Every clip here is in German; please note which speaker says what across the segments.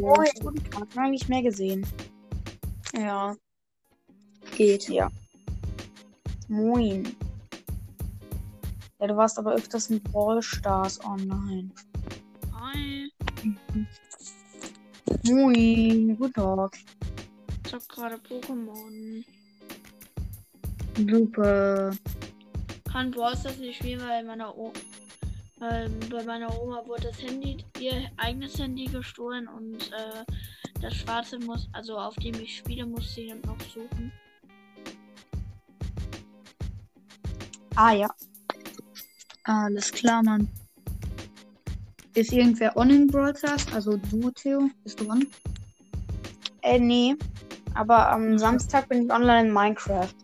Speaker 1: Moin. Guten Tag, lange nicht mehr gesehen.
Speaker 2: Ja. Geht.
Speaker 1: Ja. Moin. Ja, du warst aber öfters in Brawl Stars online.
Speaker 3: Hi.
Speaker 1: Moin, guten Tag.
Speaker 3: Ich hab gerade Pokémon.
Speaker 1: Super.
Speaker 3: Kann Brawl Stars nicht spielen, weil meiner o weil bei meiner Oma wurde das Handy, ihr eigenes Handy gestohlen und äh, das schwarze muss, also auf dem ich spiele, muss sie dann noch suchen.
Speaker 2: Ah ja. Alles klar, Mann. Ist irgendwer on in Broadcast? Also du, Theo? Bist du on?
Speaker 1: Äh, nee. Aber am Samstag bin ich online in Minecraft.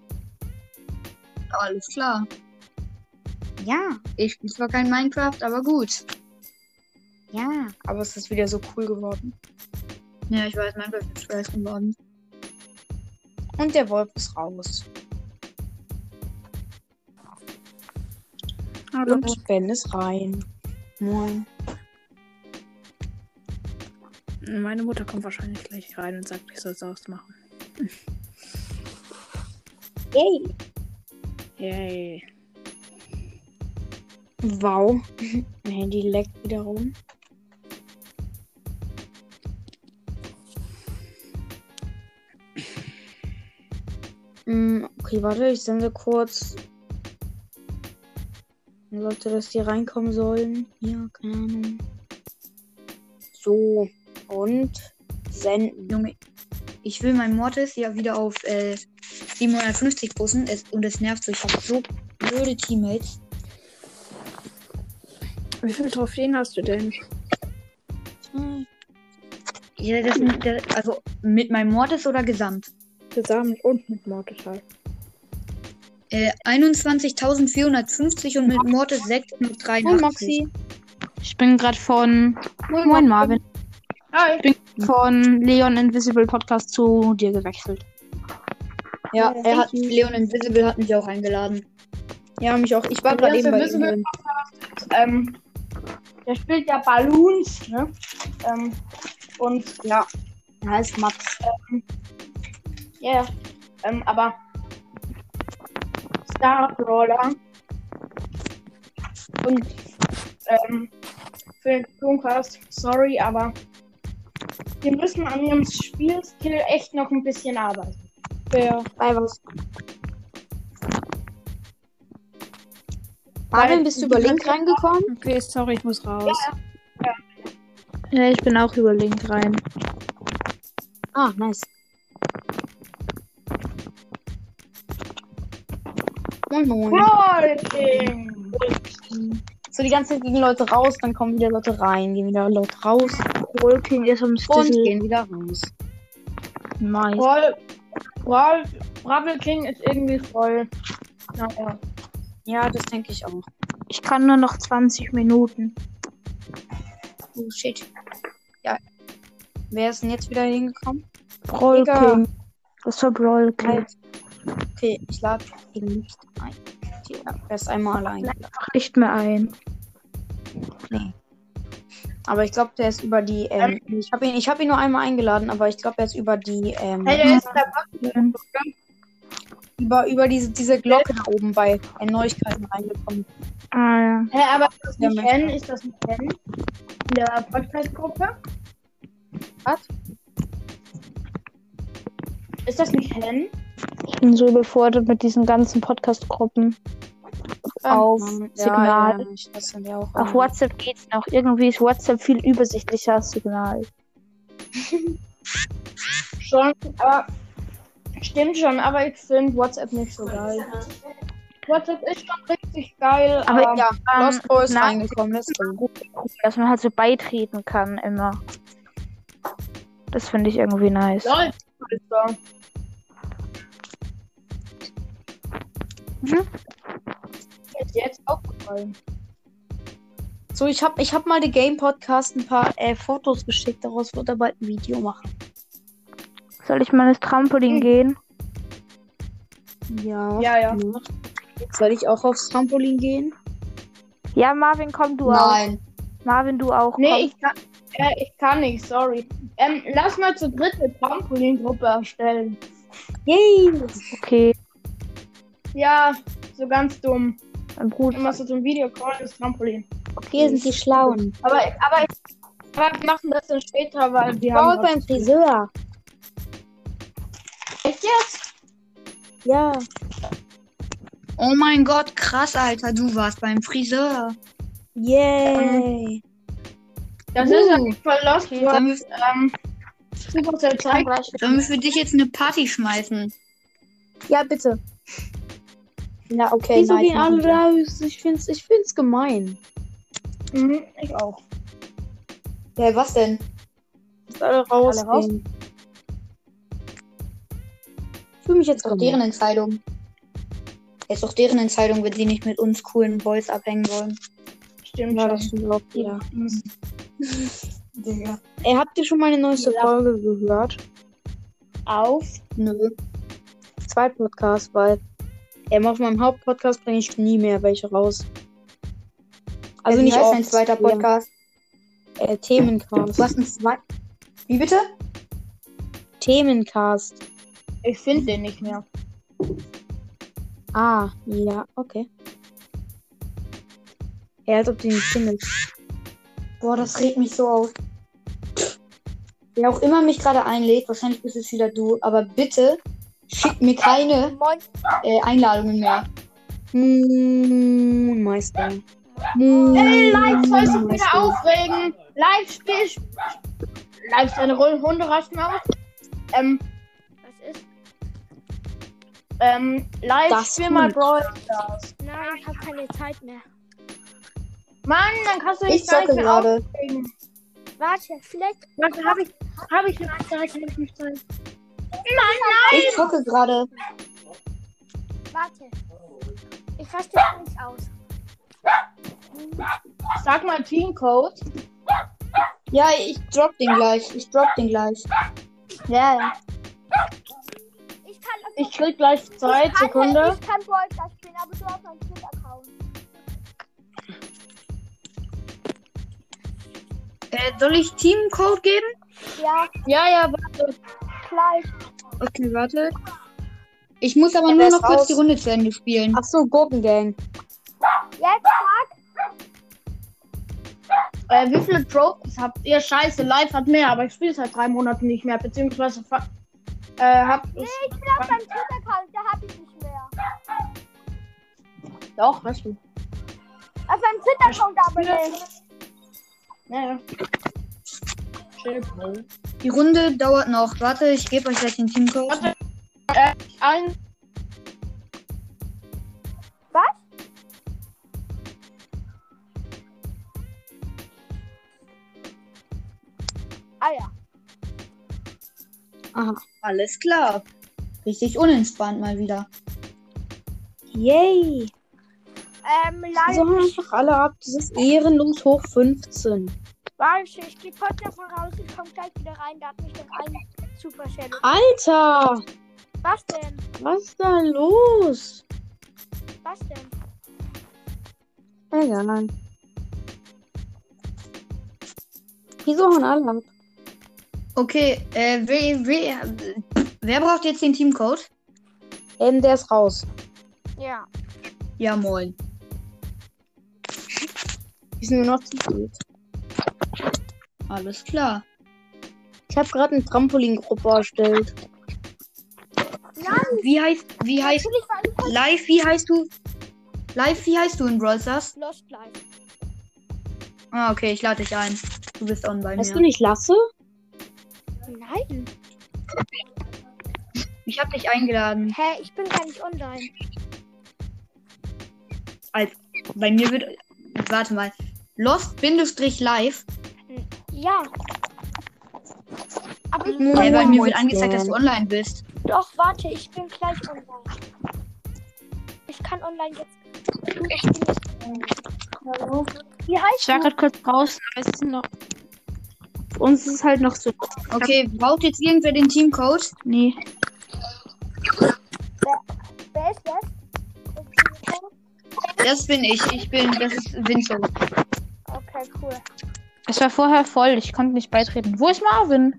Speaker 2: Alles klar.
Speaker 1: Ja,
Speaker 2: Ich spiele zwar kein Minecraft, aber gut.
Speaker 1: ja. Aber es ist wieder so cool geworden.
Speaker 2: Ja, ich weiß, Minecraft ist schwer geworden.
Speaker 1: Und der Wolf ist raus. Und Ben ist rein. Moin.
Speaker 4: Meine Mutter kommt wahrscheinlich gleich rein und sagt, ich soll es ausmachen.
Speaker 1: Hey.
Speaker 4: Yay.
Speaker 1: Wow. Mein Handy leckt wieder rum. Mm, Okay, warte, ich sende kurz. Leute, dass die reinkommen sollen. Hier, keine Ahnung. So. Und senden.
Speaker 2: Junge, ich will mein Mortis ja wieder auf äh, 750 pushen es, und es nervt so. Ich habe so blöde Teammates.
Speaker 4: Wie viele Trophäen hast du denn?
Speaker 1: Hm,
Speaker 2: Ja, das, das, also mit meinem Mortis oder gesamt?
Speaker 4: Gesamt und mit Mortis halt.
Speaker 2: Äh, 21.450 und mit Mortis 683.
Speaker 1: Moin, Moxie. Ich bin gerade von. Moin, Marvin.
Speaker 3: Hi.
Speaker 1: Ich bin von Leon Invisible Podcast zu dir gewechselt.
Speaker 2: Ja,
Speaker 3: Ja,
Speaker 2: er hat,
Speaker 3: you.
Speaker 2: Leon Invisible hat mich auch eingeladen.
Speaker 1: Ja, mich auch. Ich war gerade eben bei ihm
Speaker 3: Invisible
Speaker 1: drin.
Speaker 3: Ähm, der spielt ja Balloons, ne? Ähm, und
Speaker 1: Ja. Heißt Max.
Speaker 3: ja, yeah, ähm, aber Star Brawler und ähm, für Chromecast, sorry, aber wir müssen an ihrem Spielskill echt noch ein bisschen arbeiten.
Speaker 1: Wer? Bei was? Marvin, bist du über Link reingekommen?
Speaker 4: Okay, sorry, ich muss raus.
Speaker 1: Ja, ich bin auch über Link rein. Ah, nice. Moin, moin.
Speaker 3: Leute!
Speaker 1: So, die ganze Zeit gehen Leute raus, dann kommen wieder Leute rein, gehen wieder Leute raus
Speaker 4: Rolking ist am
Speaker 1: und gehen wieder raus.
Speaker 4: Nice.
Speaker 3: Brawl, Brawl, Bravel King ist irgendwie voll. Naja.
Speaker 1: Ja, das denke ich auch.
Speaker 4: Ich kann nur noch 20 Minuten.
Speaker 1: Oh, shit. Ja. Wer ist denn jetzt wieder hingekommen?
Speaker 4: Brawl. King. Das war Brawl King.
Speaker 1: Halt. Okay, ich lade ihn nicht ein. Ja, er ist einmal allein.
Speaker 4: Mach nicht mehr ein.
Speaker 1: Aber ich glaube, der ist über die. Ähm, ich habe ihn, ich hab ihn nur einmal eingeladen, aber ich glaube, er ist über die. Ähm,
Speaker 3: Hey, der ist dabei.
Speaker 1: Über über diese, diese Glocke da oben bei äh, Neuigkeiten reingekommen.
Speaker 4: Ah ja.
Speaker 3: Hä, aber ist das nicht Hen? Ist das nicht Hen? In der Podcast-Gruppe?
Speaker 1: Was?
Speaker 3: Ist das nicht Hen?
Speaker 4: Ich bin so überfordert mit diesen ganzen Podcast-Gruppen. Auf
Speaker 1: Ähm,
Speaker 4: Signal.
Speaker 1: Ja, ja, ich, das sind ja auch.
Speaker 4: Auf WhatsApp geht's noch. Irgendwie ist WhatsApp viel übersichtlicher als Signal.
Speaker 3: Schon, aber. Stimmt schon, aber ich finde WhatsApp nicht so geil. WhatsApp ist schon richtig geil,
Speaker 4: Aber
Speaker 3: aber.
Speaker 1: Ja,
Speaker 4: Ähm,
Speaker 1: Lost Boy ist reingekommen. Let's go.
Speaker 4: Dass man halt so beitreten kann immer. Das finde ich irgendwie nice.
Speaker 3: Lol, ist.
Speaker 4: Mhm.
Speaker 3: Ist jetzt aufgefallen.
Speaker 1: So, ich habe ich hab mal den Game Podcast ein paar äh, Fotos geschickt. Daraus wird er bald ein Video machen.
Speaker 4: Soll ich mal ins Trampolin
Speaker 3: Hm.
Speaker 4: gehen?
Speaker 1: Ja.
Speaker 3: Ja, ja.
Speaker 1: Soll ich auch aufs Trampolin gehen?
Speaker 4: Ja, Marvin, komm du auch.
Speaker 2: Nein.
Speaker 4: Marvin, du auch.
Speaker 3: Nee,
Speaker 4: komm.
Speaker 3: ich kann. Äh, ich kann nicht, sorry. Ähm, lass mal zur dritten Trampolingruppe erstellen.
Speaker 4: Yay!
Speaker 5: Okay,
Speaker 3: Ja, so ganz dumm.
Speaker 5: mein Bruder.
Speaker 3: Immer so zum Videocall das Trampolin.
Speaker 4: Hier sind die Schlauen.
Speaker 3: Aber, aber, aber wir machen das dann später, weil wir haben.
Speaker 4: beim Friseur.
Speaker 3: Echt jetzt?
Speaker 4: Ja.
Speaker 3: Oh mein Gott, krass, Alter, du warst beim Friseur.
Speaker 4: Yay.
Speaker 3: Das
Speaker 4: Uh.
Speaker 3: ist ja nicht voll lost.
Speaker 6: Okay.
Speaker 3: Hast, ähm.
Speaker 1: Sollen wir für dich jetzt eine Party schmeißen?
Speaker 4: Ja, bitte.
Speaker 1: Ja, okay.
Speaker 4: Wieso
Speaker 1: nice,
Speaker 4: gehen alle
Speaker 1: wir.
Speaker 4: raus? Ich find's, ich find's gemein.
Speaker 3: Mhm, ich auch.
Speaker 1: Ja, was denn?
Speaker 4: Alle rausgehen.
Speaker 1: raus?
Speaker 4: Ich fühle mich jetzt gemein.
Speaker 1: deren Entscheidung. Ist doch deren Entscheidung, wenn sie nicht mit uns coolen Boys abhängen wollen.
Speaker 3: Stimmt
Speaker 4: Ja, das stimmt auch wieder.
Speaker 1: Digga.
Speaker 4: Ey, habt ihr schon meine neueste
Speaker 1: Ja.
Speaker 4: Folge gehört?
Speaker 1: Auf? Nö.
Speaker 4: Zwei Podcasts, weil ähm, auf meinem Hauptpodcast bringe ich nie mehr welche raus. Also
Speaker 1: Wie
Speaker 4: nicht oft,
Speaker 1: dein zweiter
Speaker 4: ja.
Speaker 1: Podcast?
Speaker 4: Äh, Themencast.
Speaker 1: Du hast einen zweiten. Wie bitte?
Speaker 4: Themencast.
Speaker 3: Ich finde den nicht mehr.
Speaker 4: Ah, ja, okay. Ja, als ob du ihn nicht findest.
Speaker 1: Boah, das regt mich so auf. Wer auch immer mich gerade einlädt, wahrscheinlich bist es wieder du, aber bitte schick mir keine
Speaker 6: Moin.
Speaker 1: äh, Einladungen mehr.
Speaker 4: Moonmeister.
Speaker 3: Ey, live sollst du wieder aufregen. Live spiel. Live deine Rolle Hunde rasten aus. Ähm? Ähm, live
Speaker 4: Das
Speaker 3: spiel mal. Brawl Stars.
Speaker 6: Nein, ich habe keine Zeit mehr.
Speaker 3: Mann, dann kannst du
Speaker 1: Ich
Speaker 3: gleich
Speaker 1: zocke
Speaker 3: mehr
Speaker 1: gerade.
Speaker 3: aufregen.
Speaker 6: Warte, vielleicht.
Speaker 3: Warte, hab ich, hab ich nicht Zeit, hab ich nicht Zeit.
Speaker 1: Ich zocke gerade.
Speaker 6: Warte. Ich verstehe nicht aus.
Speaker 3: Sag mal Teamcode.
Speaker 1: Ja, ich drop den gleich. Ich drop den gleich.
Speaker 3: Ja, ja.
Speaker 6: Ich kann das
Speaker 3: Ich krieg gleich Zeit,
Speaker 6: ich kann,
Speaker 3: Sekunde.
Speaker 6: Ich kann Brawl Stars spielen, aber du hast einen Twitter-Account.
Speaker 1: Äh, soll ich Teamcode geben?
Speaker 6: Ja,
Speaker 3: Ja, ja, warte.
Speaker 6: gleich.
Speaker 1: Okay, warte. Ich muss aber nur noch kurz
Speaker 4: raus?
Speaker 1: die Runde zu Ende spielen.
Speaker 4: Ach so, Gurkengang.
Speaker 6: Jetzt sag.
Speaker 3: Äh, wie viele Trophies habt ihr? Scheiße, live hat mehr, aber ich spiele seit drei Monaten nicht mehr, beziehungsweise äh, hab
Speaker 6: Nee,
Speaker 3: es.
Speaker 6: ich bin auf deinem Twitter-Account, da hab ich nicht mehr.
Speaker 3: Doch, weißt du.
Speaker 6: Auf deinem Twitter-Account aber nicht.
Speaker 3: Ja, ja. Chill, Bro.
Speaker 1: Die Runde dauert noch. Warte, ich gebe euch gleich den Teamcode.
Speaker 3: Warte. Ein.
Speaker 6: Was? Ah ja.
Speaker 1: Alles klar. Richtig unentspannt mal wieder.
Speaker 4: Yay.
Speaker 6: Ähm, live.
Speaker 4: sollen einfach alle ab. Das ist ehrenlos hoch 15.
Speaker 6: Warte, ich geh kurz davon raus, ich komm gleich wieder rein, da hat mich noch ein Super Shadow.
Speaker 4: Alter!
Speaker 6: Was denn?
Speaker 4: Was ist da los?
Speaker 6: Was denn?
Speaker 4: Egal. Wieso hauen alle ab?
Speaker 1: Okay, äh, wer, wer, wer braucht jetzt den Teamcode?
Speaker 4: Ähm, der ist raus.
Speaker 6: Ja.
Speaker 1: Ja, moin.
Speaker 4: Die sind nur noch zu gut.
Speaker 1: Alles klar.
Speaker 4: Ich habe gerade eine Trampolingruppe erstellt.
Speaker 6: Nein,
Speaker 1: Wie heißt, wie heißt, live, wie heißt du? Live, wie heißt du in Brawl Stars?
Speaker 6: Lost Live.
Speaker 1: Ah, okay, ich lade dich ein. Du bist on bei
Speaker 4: Weißt du
Speaker 1: mir.
Speaker 4: nicht Lasse?
Speaker 6: Nein.
Speaker 1: Ich hab dich eingeladen.
Speaker 6: Hä, ich bin gar nicht online.
Speaker 1: Bei mir wird, warte mal, Lost-Live.
Speaker 6: Ja. Aber ich
Speaker 4: Hm.
Speaker 1: Hey, bei mir wird angezeigt, dass du online bist.
Speaker 6: Doch, warte, ich bin gleich online. Ich kann online jetzt. Ich bin Hallo. Wie heißt
Speaker 4: Ich war gerade kurz draußen, aber es ist noch. Uns ist es halt noch so.
Speaker 1: Okay, braucht jetzt irgendwer den Teamcode?
Speaker 4: Nee.
Speaker 6: Wer ist das?
Speaker 1: Das bin ich. Ich bin, das ist Vincent.
Speaker 6: Okay, cool.
Speaker 3: Es war vorher voll, ich konnte nicht beitreten. Wo ist Marvin?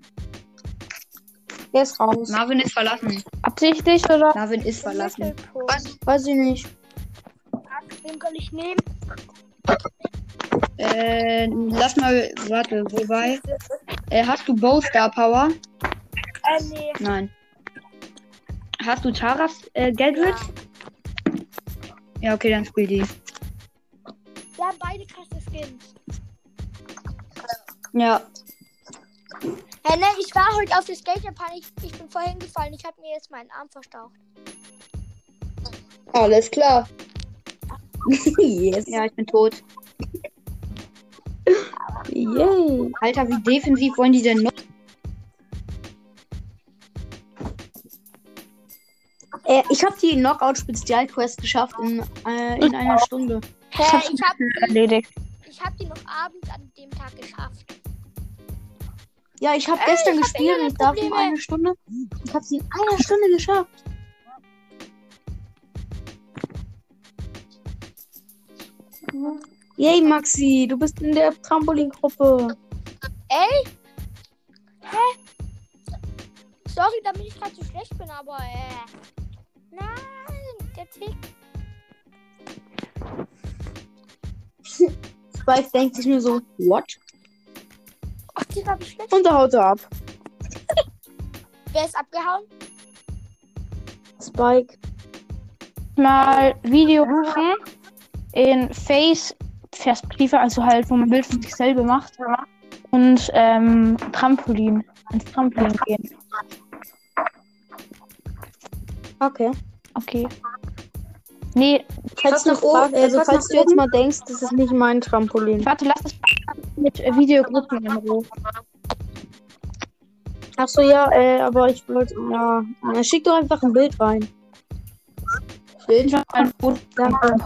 Speaker 4: Der ist raus.
Speaker 1: Marvin ist verlassen.
Speaker 3: Absichtlich oder?
Speaker 1: Marvin ist verlassen.
Speaker 4: Weiß ich nicht.
Speaker 6: Den kann ich nehmen.
Speaker 1: Äh, lass mal, warte, wobei. Äh, hast du Bow Star Power?
Speaker 6: Äh, nee.
Speaker 1: Nein. Hast du Taras äh, Gadgets? Ja, okay, dann spiel die.
Speaker 6: Wir haben beide krasse Skins.
Speaker 1: Ja.
Speaker 6: Hey, ne, ich war heute auf der Skaterbahn. Ich, ich bin vorhin gefallen. Ich habe mir jetzt meinen Arm verstaucht.
Speaker 4: Alles klar. yes.
Speaker 1: Ja, ich bin tot.
Speaker 4: Yay.
Speaker 1: Alter, wie defensiv wollen die denn noch?
Speaker 4: Äh, ich habe die Knockout-Spezialquest geschafft in, äh, in einer Stunde.
Speaker 6: Hä, ich habe
Speaker 3: Erledigt.
Speaker 6: ich hab die noch abends an dem Tag geschafft.
Speaker 4: Ja, ich habe
Speaker 6: Ey,
Speaker 4: gestern
Speaker 6: ich hab
Speaker 4: gespielt und ich darf in einer Stunde. Ich habe sie in einer Stunde geschafft. Yay, Maxi, du bist in der Trampolingruppe.
Speaker 6: Ey? Hä? Sorry, damit ich gerade so schlecht bin, aber äh. Nein, der Tick.
Speaker 4: Spike denkt sich nur so, what?
Speaker 6: Ach, die ich schlecht.
Speaker 4: Und da haut er ab.
Speaker 6: Wer ist abgehauen?
Speaker 4: Spike.
Speaker 3: Mal Video machen in Face-Perspektive, also halt, wo man Bild von sich selber macht. Und ähm, Trampolin. Ins Trampolin gehen.
Speaker 4: Okay.
Speaker 3: Okay. Nee,
Speaker 4: Falls, du,
Speaker 1: oben,
Speaker 4: also,
Speaker 1: äh,
Speaker 4: falls du jetzt mal denkst, das ist nicht mein Trampolin.
Speaker 3: warte, lass das mit äh, Videogruppen in Ruhe.
Speaker 4: Achso, ja, äh, aber ich wollte, ja. ja. Schick doch einfach ein Bild rein.
Speaker 3: Bild ein Foto.
Speaker 4: Danke.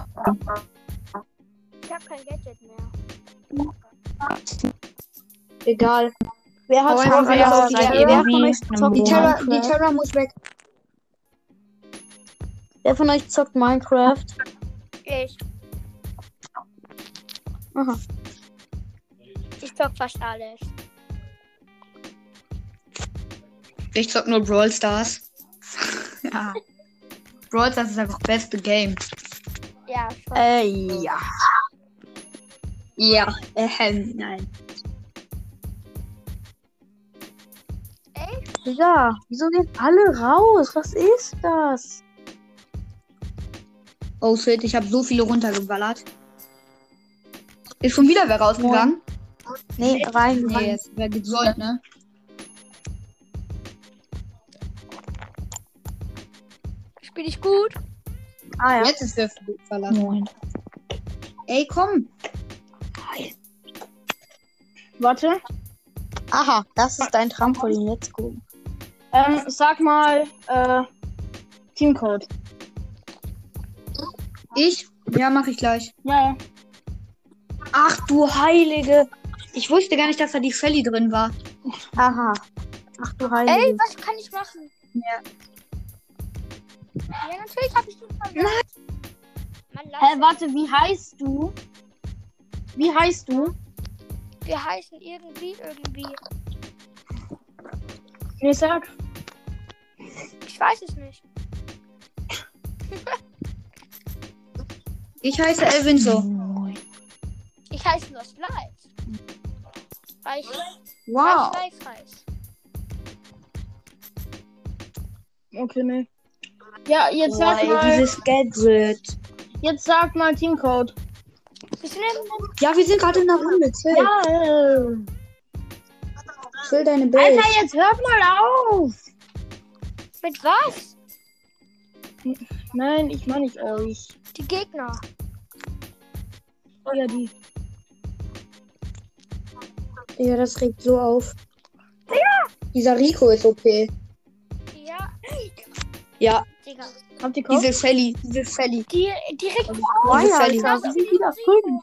Speaker 6: Habe kein Gadget mehr.
Speaker 4: Egal. Wer hat schon
Speaker 1: wer, die
Speaker 4: wer von
Speaker 3: irgendwie
Speaker 4: euch zockt
Speaker 3: im
Speaker 4: die Terra, die?
Speaker 1: Terra muss weg.
Speaker 4: Wer von euch zockt Minecraft?
Speaker 6: Ich.
Speaker 4: Aha.
Speaker 6: Ich zock fast alles.
Speaker 1: Ich zock nur Brawl Stars. ja. Brawl Stars ist einfach das beste Game.
Speaker 6: Ja, schon.
Speaker 4: Äh, ja.
Speaker 1: Ja, ähm, nein.
Speaker 4: Ja, wieso gehen alle raus? Was ist das?
Speaker 1: Oh shit, ich habe so viele runtergeballert. Ist schon wieder wer rausgegangen?
Speaker 4: Nee, rein,
Speaker 1: Nee,
Speaker 4: rein.
Speaker 1: wer gesollt, ne?
Speaker 6: Spiel ich gut?
Speaker 4: Ah ja.
Speaker 1: Jetzt ist der verlassen.
Speaker 3: Moin.
Speaker 1: Ey, komm.
Speaker 3: Warte.
Speaker 4: Aha, das ist dein Trampolin. Let's go.
Speaker 3: Ähm, sag mal, äh, Teamcode.
Speaker 1: Ich? Ja, mach ich gleich.
Speaker 3: Ja, ja.
Speaker 1: Ach du Heilige. Ich wusste gar nicht, dass da die Shelly drin war.
Speaker 4: Aha. Ach du Heilige.
Speaker 6: Ey, was kann ich machen?
Speaker 1: Ja.
Speaker 6: Ja, natürlich habe ich den verloren.
Speaker 3: Hä, warte, wie heißt du? Wie heißt du?
Speaker 6: Wir heißen irgendwie, irgendwie.
Speaker 3: Nee, sag.
Speaker 6: Ich weiß es nicht.
Speaker 1: Ich heiße Elvinso.
Speaker 3: Moin.
Speaker 6: Ich heiße nur Slice. Weil ich,
Speaker 1: Wow.
Speaker 6: weil Slice heiße.
Speaker 3: Okay, nee. Ja, jetzt sag
Speaker 4: ey,
Speaker 3: mal,
Speaker 4: dieses Gadget.
Speaker 3: jetzt sag mal Teamcode.
Speaker 4: Ja, wir sind gerade in der Runde. Chill.
Speaker 3: Ja.
Speaker 4: Chill deine Bild.
Speaker 3: Alter, jetzt hört mal auf.
Speaker 6: Mit was?
Speaker 3: Nein, ich meine nicht euch.
Speaker 6: Die Gegner.
Speaker 3: Oh ja, die.
Speaker 4: Ja, das regt so auf. Dieser Rico ist OP.
Speaker 6: Ja.
Speaker 4: Ja.
Speaker 6: Digga.
Speaker 3: Habt ihr Kopf?
Speaker 1: Diese Shelly. Diese Shelly.
Speaker 6: Die, direkt
Speaker 4: Boah,
Speaker 1: Diese
Speaker 4: ja,
Speaker 1: Shelly.
Speaker 4: Alter, wir sind wieder fünf.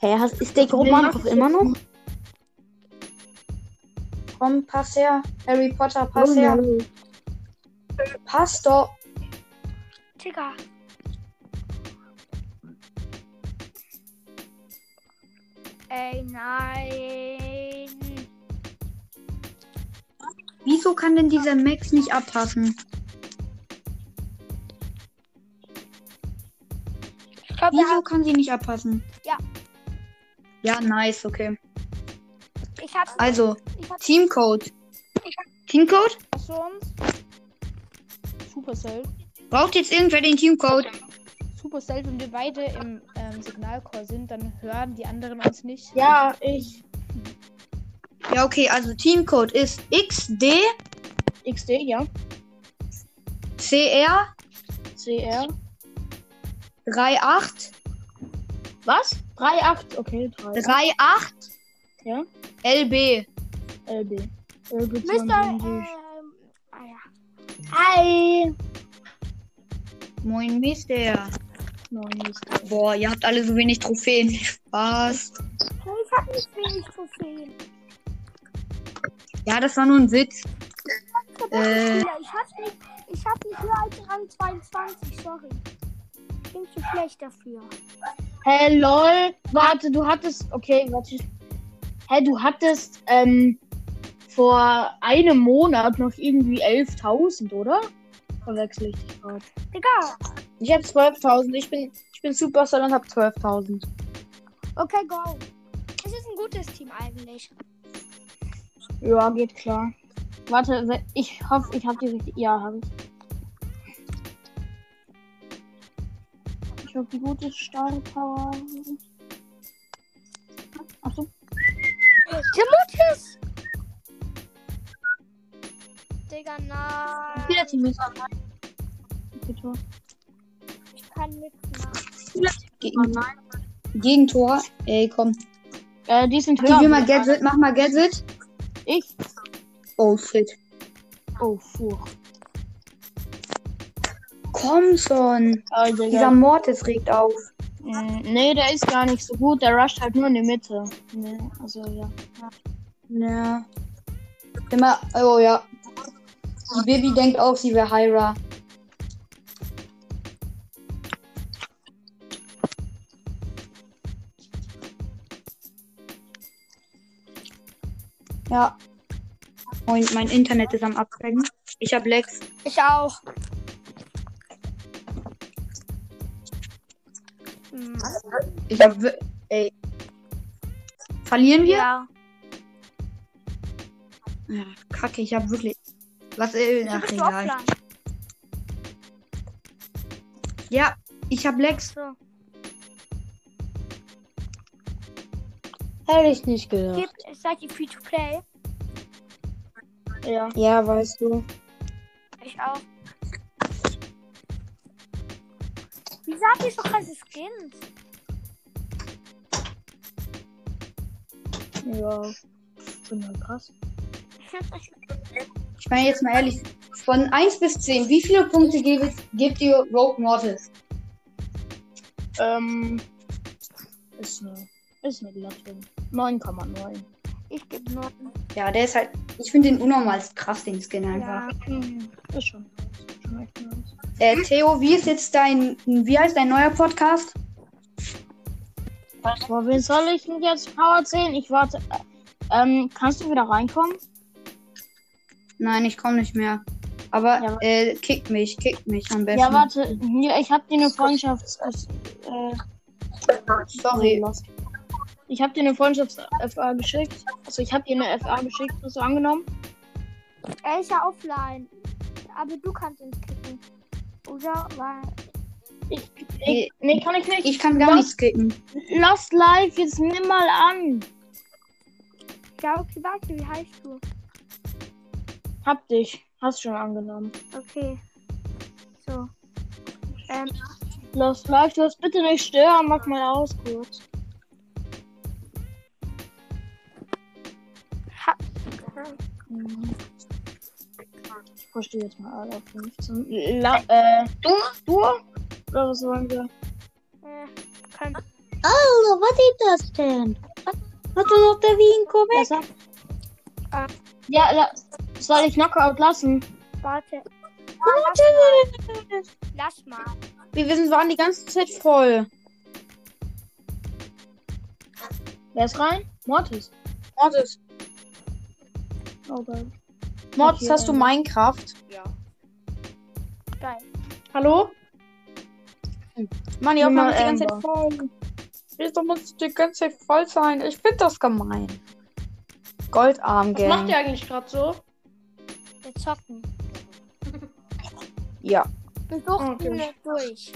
Speaker 4: Hä, hast, ist der Gruppenangriff immer noch? Komm, pass her. Harry Potter, pass her. Pass doch.
Speaker 6: Digga. Ey, nein.
Speaker 1: Wieso kann denn dieser Max nicht abpassen?
Speaker 6: Ich glaube, wir
Speaker 1: Wieso kann sie nicht abpassen?
Speaker 6: Ja.
Speaker 1: Ja, nice, okay.
Speaker 6: Ich hab's.
Speaker 1: Also,
Speaker 6: Ich hab's.
Speaker 1: Teamcode. Teamcode?
Speaker 4: Hast du uns? Supercell.
Speaker 1: Braucht jetzt irgendwer den Teamcode?
Speaker 4: Supercell, wenn wir beide im ähm, Signalcall sind, dann hören die anderen uns nicht.
Speaker 3: Ja, ich.
Speaker 1: Ja, okay, also Teamcode ist XD
Speaker 3: XD, ja.
Speaker 1: CR
Speaker 3: CR.
Speaker 1: 38
Speaker 3: Was? 3,8. Okay, 3.
Speaker 1: 38
Speaker 3: Ja.
Speaker 1: LB.
Speaker 3: LB. LB
Speaker 6: Mr.
Speaker 3: 22.
Speaker 6: Ähm, ah ja.
Speaker 3: Hi.
Speaker 1: Moin Mister.
Speaker 3: Nein, Mist.
Speaker 1: Boah, ihr habt alle so wenig Trophäen. Spaß.
Speaker 6: Ich hab nicht wenig Trophäen.
Speaker 1: Ja, das war nur ein Witz. Äh.
Speaker 6: Ich hab nicht, ich hab nicht höher als Rang 22, sorry. Ich bin zu schlecht dafür.
Speaker 3: Hä, lol. Warte, du hattest. Okay, warte. Hä, du hattest ähm, vor einem Monat noch irgendwie 11.000, oder? Verwechsel ich dich gerade.
Speaker 6: Digga,
Speaker 3: Ich habe 12.000. Ich bin, ich bin Superstar und habe 12.000.
Speaker 6: okay, go. Es ist ein gutes Team eigentlich.
Speaker 3: Ja, geht klar. Warte, ich hoffe, ich habe die richtig. Ja, habe ich. Ich habe die gute Star Power. Achso.
Speaker 6: Timotheus! Digga, nein.
Speaker 3: Wieder an. Bitte.
Speaker 6: Ich kann nichts machen.
Speaker 1: Gegen, Gegentor. Ey, komm.
Speaker 3: Äh, die sind höher.
Speaker 1: Aktivier mal Gadget, mach mal Gadget.
Speaker 3: Ich?
Speaker 1: Oh shit.
Speaker 3: Oh, furch.
Speaker 1: Komm schon.
Speaker 3: Oh,
Speaker 1: Dieser
Speaker 3: Digga.
Speaker 1: Mortis regt auf.
Speaker 3: Mm, Nee, der ist gar nicht so gut. Der rusht halt nur in die Mitte. Nee, also ja.
Speaker 1: Ja. Immer, oh ja. Die Baby denkt auch, sie wäre Hyra. Ja. Und mein Internet ist am Abbrechen. Ich hab Lex.
Speaker 6: Ich auch.
Speaker 1: Ich hab. Ey. Verlieren wir?
Speaker 6: Ja.
Speaker 1: Ja, Kacke, ich hab wirklich. Was, äh, ach, egal. Ja, ich hab Lex.
Speaker 6: So.
Speaker 3: Hätte ich nicht gedacht.
Speaker 6: Gibt, seid ihr free to play?
Speaker 3: Ja.
Speaker 1: Ja, weißt du.
Speaker 6: Ich auch. Wieso habt ihr so krasse Skins?
Speaker 3: Ja. Bin halt krass.
Speaker 1: Ich meine jetzt mal ehrlich, von 1 bis 10, wie viele Punkte gebt, gebt ihr Rogue Mortis?
Speaker 3: Ähm. Ist eine. Ist glatte. 9,9.
Speaker 6: Ich gebe nur.
Speaker 1: Ja, der ist halt. Ich finde den unnormal krass, den Skin einfach.
Speaker 6: Ja.
Speaker 3: Mhm. Ist schon. Schon echt nice.
Speaker 1: Äh, Theo, wie ist jetzt dein. Wie heißt dein neuer Podcast?
Speaker 3: Boah, wen soll ich denn jetzt Power 10? Ich warte. Ähm, kannst du wieder reinkommen?
Speaker 1: Nein, ich komme nicht mehr. Aber
Speaker 3: Ja,
Speaker 1: äh, kick mich, kick mich am besten.
Speaker 3: Ja, warte. Hier, ich hab dir eine Freundschafts. Äh,
Speaker 1: Sorry.
Speaker 3: Ich hab dir eine Freundschafts-FA geschickt. Also, ich hab dir eine FA geschickt. Hast du angenommen?
Speaker 6: Er ist ja offline. Aber du kannst ihn kicken. Oder? Weil.
Speaker 3: Ich, ich, nee, kann ich nicht.
Speaker 1: Ich kann gar
Speaker 3: Was?
Speaker 1: nichts kicken.
Speaker 3: Lass live, jetzt nimm mal an.
Speaker 6: Ja, okay, warte, wie heißt du?
Speaker 3: Hab dich. Hast schon angenommen.
Speaker 6: Okay. So. Ähm,
Speaker 3: Lass live, du hast bitte nicht stören. Mach mal aus kurz. Ich verstehe jetzt mal alle auf 15. La äh, du? Du? Oder was wollen wir?
Speaker 6: äh, kann.
Speaker 1: Oh, was ist das denn? Hat du noch der Winko
Speaker 3: Besser?
Speaker 6: Ah.
Speaker 3: Ja, la soll ich Knockout lassen?
Speaker 6: Warte. Lass mal. Lass mal.
Speaker 1: Wir sind- waren die ganze Zeit voll.
Speaker 3: Wer ist rein? Mortis.
Speaker 1: Mortis.
Speaker 3: Oh Gott. Okay,
Speaker 1: hast du
Speaker 3: ähm.
Speaker 1: Minecraft?
Speaker 7: Ja.
Speaker 6: Geil.
Speaker 4: Hallo?
Speaker 1: Mann, die Aufnahme ist die ganze Zeit voll. Wieso muss die ganze Zeit voll sein? Ich finde das gemein. Goldarm
Speaker 4: Was macht ihr eigentlich gerade so?
Speaker 6: Wir zocken.
Speaker 1: Ja.
Speaker 6: Wir suchen
Speaker 4: Okay.
Speaker 6: nicht durch.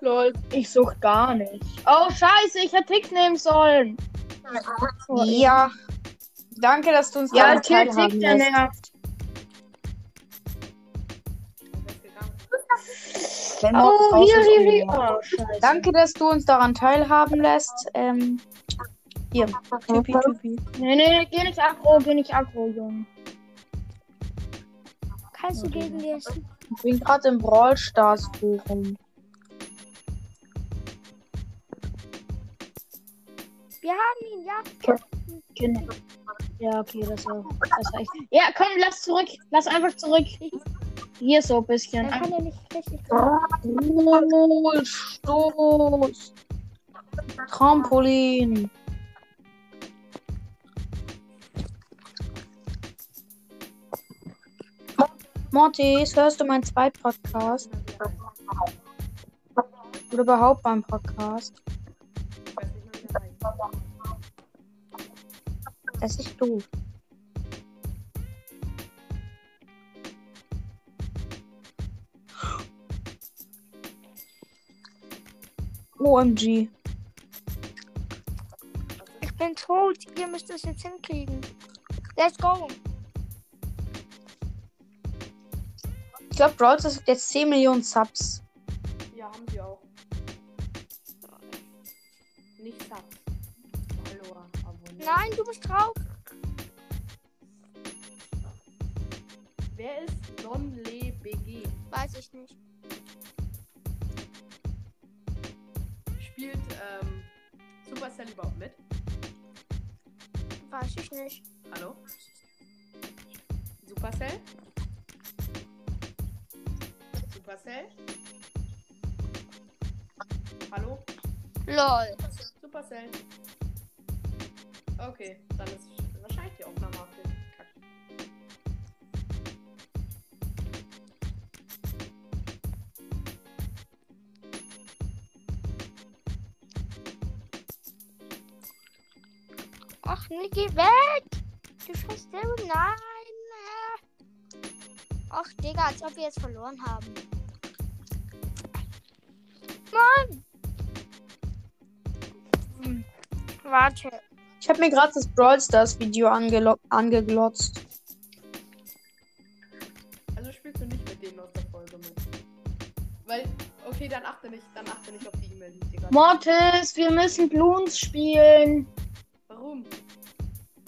Speaker 4: Lol.
Speaker 3: Ich such gar nicht. Oh, scheiße, ich hätte Tick nehmen sollen.
Speaker 1: Ja. Danke, dass du uns
Speaker 3: Ja,
Speaker 1: teilhaben
Speaker 3: Tick, der
Speaker 1: lässt.
Speaker 3: nervt.
Speaker 7: Er
Speaker 3: Oh, hier, hier, hier. Oh, scheiße.
Speaker 1: Danke, dass du uns daran teilhaben lässt. Ähm, hier. Typi, typi.
Speaker 3: Nee, nee, geh nicht aggro, geh nicht aggro, Junge.
Speaker 6: Kannst du gegenlesen?
Speaker 1: Ich bin gerade im Brawl Stars Forum.
Speaker 6: Wir haben ihn, ja.
Speaker 3: Genau. Ja, okay, das war, das war echt. Ja, komm, lass zurück. Lass einfach zurück. Hier so ein bisschen.
Speaker 6: Er kann ja nicht richtig.
Speaker 1: Oh, Stoß. Trampolin. Mortis, hörst du meinen Zweitpodcast? Oder überhaupt meinen Podcast? Das ist doof. OMG.
Speaker 6: Ich bin tot. Ihr müsst es jetzt hinkriegen. Let's go.
Speaker 1: Ich glaube, Brawl Stars hat jetzt 10 Millionen Subs.
Speaker 7: Ja, haben sie auch. Nicht Subs.
Speaker 6: Nein, du bist drauf.
Speaker 7: Wer ist Donle BG?
Speaker 6: Weiß ich nicht.
Speaker 7: Spielt ähm, Supercell überhaupt mit?
Speaker 6: Weiß ich nicht.
Speaker 7: Hallo? Supercell? Supercell? Hallo?
Speaker 6: Lol.
Speaker 7: Supercell? Okay, dann ist wahrscheinlich die Aufnahme abgekackt.
Speaker 6: Ach, nee, geh weg. Du scheiß Daryl. Nein. äh. Ach, Digga, als ob wir jetzt verloren haben. Mann. Hm. Warte.
Speaker 1: Ich habe mir gerade das Brawl Stars Video angeglotzt.
Speaker 7: Also spielst du nicht mit denen aus der Folge mit. Weil, okay, dann achte nicht, dann achte nicht auf die E-Mail.
Speaker 3: Mortis, wir müssen Bloons spielen.
Speaker 7: Warum?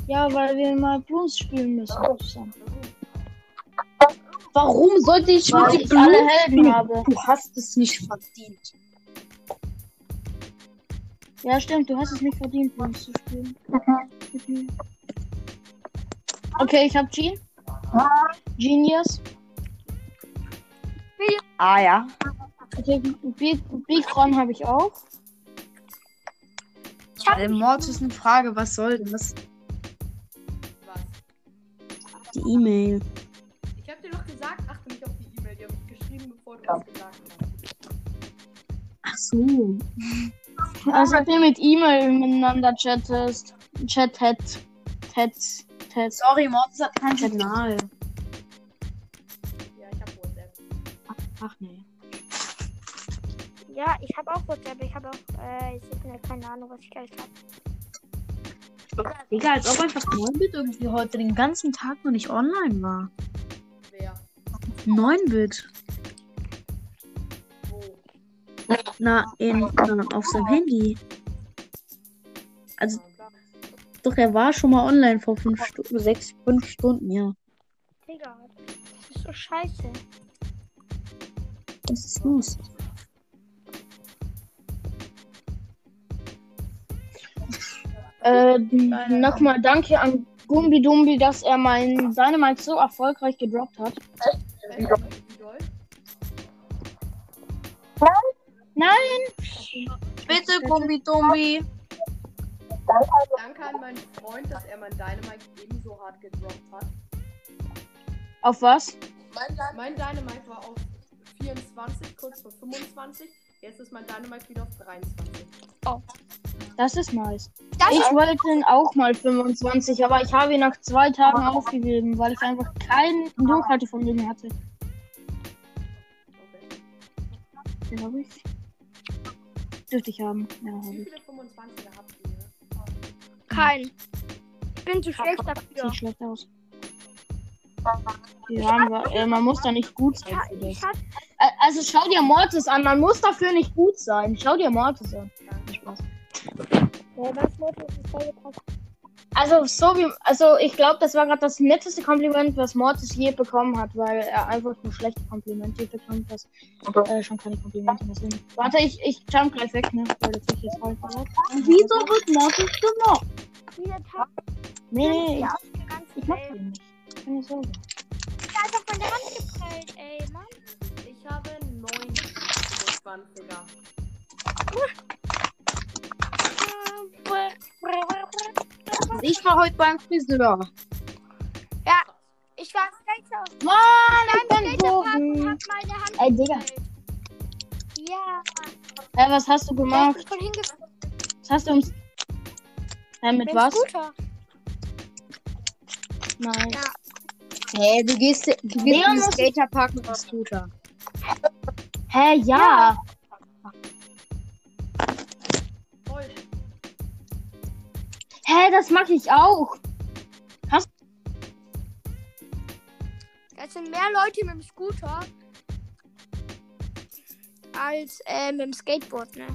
Speaker 3: Ja, weil wir mal Bloons spielen müssen.
Speaker 7: Warum?
Speaker 1: Warum sollte ich
Speaker 3: Weil
Speaker 1: mit
Speaker 3: ich
Speaker 1: dem
Speaker 3: alle Helden
Speaker 1: spielen?
Speaker 3: habe.
Speaker 1: Du hast es nicht verdient.
Speaker 3: Ja, stimmt, du hast es nicht verdient, Bloons zu spielen. Mhm. Okay, ich hab Jean. Genius.
Speaker 1: Ah ja.
Speaker 3: Okay, Beatron habe ich auch.
Speaker 1: Also, Mords ist eine Frage, was soll denn das?
Speaker 7: Was?
Speaker 1: Die E-Mail.
Speaker 7: Ich hab dir doch gesagt, achte nicht auf die E-Mail, die hab ich geschrieben, bevor du was gesagt hast.
Speaker 1: Ach so.
Speaker 3: Also wenn du mit E-Mail miteinander chattest. Chat, hat, hat, hat.
Speaker 1: Sorry, Mortis hat kein Signal.
Speaker 7: Ja, ich hab WhatsApp.
Speaker 1: Ach, nee.
Speaker 6: Ja, ich hab auch WhatsApp. Ich hab auch, äh, ich hab keine Ahnung, was ich gleich hab.
Speaker 1: Egal, als ob einfach 9-Bit irgendwie heute den ganzen Tag noch nicht online war.
Speaker 7: Wer? 9-Bit.
Speaker 1: Na, in, na, auf seinem Handy. Also, doch, er war schon mal online vor fünf Stunden, sechs, fünf Stunden, ja.
Speaker 6: Digga, das ist so scheiße.
Speaker 1: Was ist los?
Speaker 3: Äh, nochmal danke an Gumbi Dumbi, dass er mein Dynamite so erfolgreich gedroppt hat.
Speaker 7: Äh, doll?
Speaker 3: Nein!
Speaker 1: Bitte, Gumbi Dumbi.
Speaker 7: Danke an meinen Freund, dass er mein Dynamite ebenso hart gedroppt hat.
Speaker 3: Auf was?
Speaker 7: Mein Dynamite war auf 24, kurz vor 25. Jetzt ist mein Dynamite wieder auf 23.
Speaker 3: Das ist nice.
Speaker 6: Das
Speaker 3: Ich
Speaker 6: ist
Speaker 3: wollte ihn auch mal 25, aber ich habe ihn nach zwei Tagen aufgegeben, weil ich einfach kein Durchhaltevermögen hatte.
Speaker 7: Okay.
Speaker 3: Den habe ich. Dürfte ich haben. Ja,
Speaker 7: Wie viele 25er habt ihr?
Speaker 6: kein. Ich bin zu schlecht dafür.
Speaker 3: Sieht schlecht aus. Ja, aber, äh, man muss da nicht gut sein für das. Also schau dir Mortis an, man muss dafür nicht gut sein. Schau dir Mortis an. Spaß.
Speaker 6: ja, was wollte ich voll gepasst?
Speaker 3: Also so wie, also ich glaube, das war gerade das netteste Kompliment, was Mortis je bekommen hat, weil er einfach nur schlechte Komplimente bekommt, was äh, schon keine Komplimente mehr sind. Warte, ich, ich jump gleich weg, ne? Weil das ich jetzt gesagt. Wieso wird Mortis gemobbt? Nee, nee,
Speaker 6: Ja,
Speaker 3: ich, ich mag
Speaker 6: Welt.
Speaker 3: den nicht. Keine Sorge.
Speaker 6: Ich hab einfach von der Hand geprellt, ey, Mann.
Speaker 7: Ich habe 9 25er.
Speaker 1: Ich war heute beim Friseur.
Speaker 6: Ich war Skater.
Speaker 3: Mann, ich bin
Speaker 6: Skaterpark und hab meine Hand
Speaker 3: Ey, Digga.
Speaker 6: Ja,
Speaker 3: Hä, was hast du gemacht? Was hast du ums... Hä, mit
Speaker 6: Mit
Speaker 3: was?
Speaker 6: Scooter.
Speaker 3: Nein.
Speaker 6: Ja.
Speaker 1: Hä, du gehst, du gehst in den Skaterpark mit dem Scooter.
Speaker 3: Hä, ja.
Speaker 7: Voll.
Speaker 3: Das mache ich auch.
Speaker 6: Es sind mehr Leute mit dem Scooter als äh, mit dem Skateboard, ne?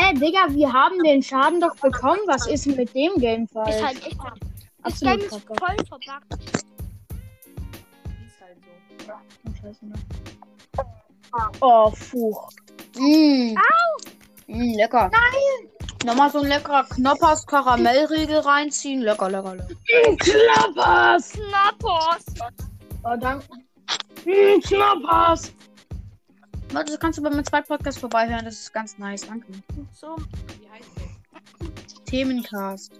Speaker 3: Hä, Digga, wir haben den Schaden doch bekommen. Was ist denn mit dem Game
Speaker 6: Ist
Speaker 3: falsch?
Speaker 6: halt echt. Das
Speaker 3: Absolut
Speaker 6: Game ist
Speaker 3: kacke.
Speaker 6: voll verbuggt.
Speaker 7: Ist halt so.
Speaker 3: Oh, Scheiße, ne? Oh, fuch.
Speaker 1: Mmh. Mm, lecker. Nein! Nochmal so ein leckerer Knoppers Karamellriegel reinziehen. Lecker, lecker, lecker.
Speaker 3: Knappers!
Speaker 6: Knappers.
Speaker 3: Oh, danke. Hm, Knappers!
Speaker 1: Warte, das kannst du bei meinem zweiten Podcast vorbeihören. Das ist ganz nice. Danke.
Speaker 6: So,
Speaker 7: Wie heißt der?
Speaker 1: Themencast.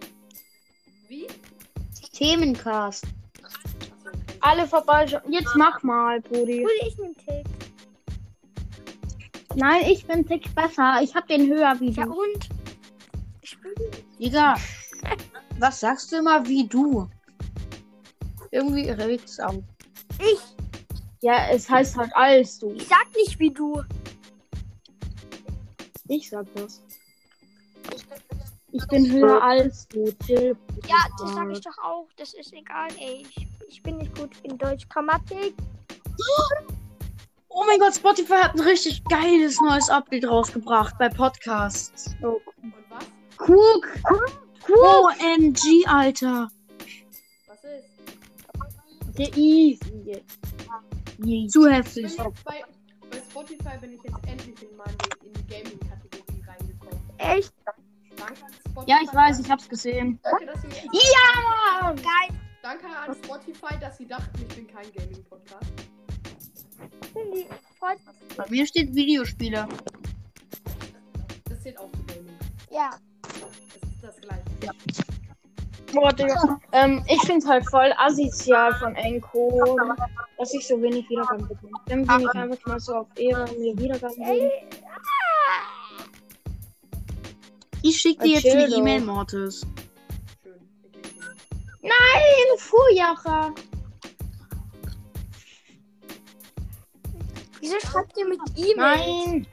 Speaker 7: Wie?
Speaker 1: Themencast.
Speaker 3: Alle vorbei. Jetzt mach mal, Brudi.
Speaker 6: hol ich einen Tick.
Speaker 3: Nein, ich bin Tick besser. Ich hab den höher wie
Speaker 6: Ja und?
Speaker 1: Digga. Was sagst du immer wie du? Irgendwie regt's auf.
Speaker 6: ich.
Speaker 3: Ja, es heißt halt als du.
Speaker 6: Ich sag nicht wie du.
Speaker 3: Ich sag das. Ich bin höher als du. Chill.
Speaker 6: Ja, das sag ich doch auch. Das ist egal, ey. Ich, ich bin nicht gut in Deutsch. Grammatik.
Speaker 1: Oh mein Gott, Spotify hat ein richtig geiles neues Update rausgebracht bei Podcasts.
Speaker 7: Und was?
Speaker 3: Cook.
Speaker 1: OMG, Alter.
Speaker 7: Was ist?
Speaker 3: Okay, easy. Easy.
Speaker 1: Zu heftig.
Speaker 7: jetzt bei, bei Spotify bin ich jetzt endlich in, meine, in die Gaming-Kategorie reingekommen.
Speaker 6: Echt?
Speaker 7: Danke an Spotify.
Speaker 3: Ja, ich weiß, ich hab's gesehen.
Speaker 7: Danke, dass sie,
Speaker 3: Ja!
Speaker 6: Geil.
Speaker 7: danke an Spotify, dass sie dachten, ich bin kein Gaming-Podcast.
Speaker 1: Bei mir steht Videospiele.
Speaker 7: Das zählt auch zu Gaming.
Speaker 6: Ja.
Speaker 7: Gleiche.
Speaker 3: Boah, Digga. Ähm, ich find's halt voll asozial von Enko, dass ich so wenig Wiedergaben bekomme. Dann bin ich einfach mal so auf Ehre und mir Wiedergaben geben.
Speaker 1: Ich schick dir jetzt eine. E-Mail, Mortis.
Speaker 3: Nein, Fujacha.
Speaker 6: Wieso schreibt ihr mit E-Mail?
Speaker 3: Nein.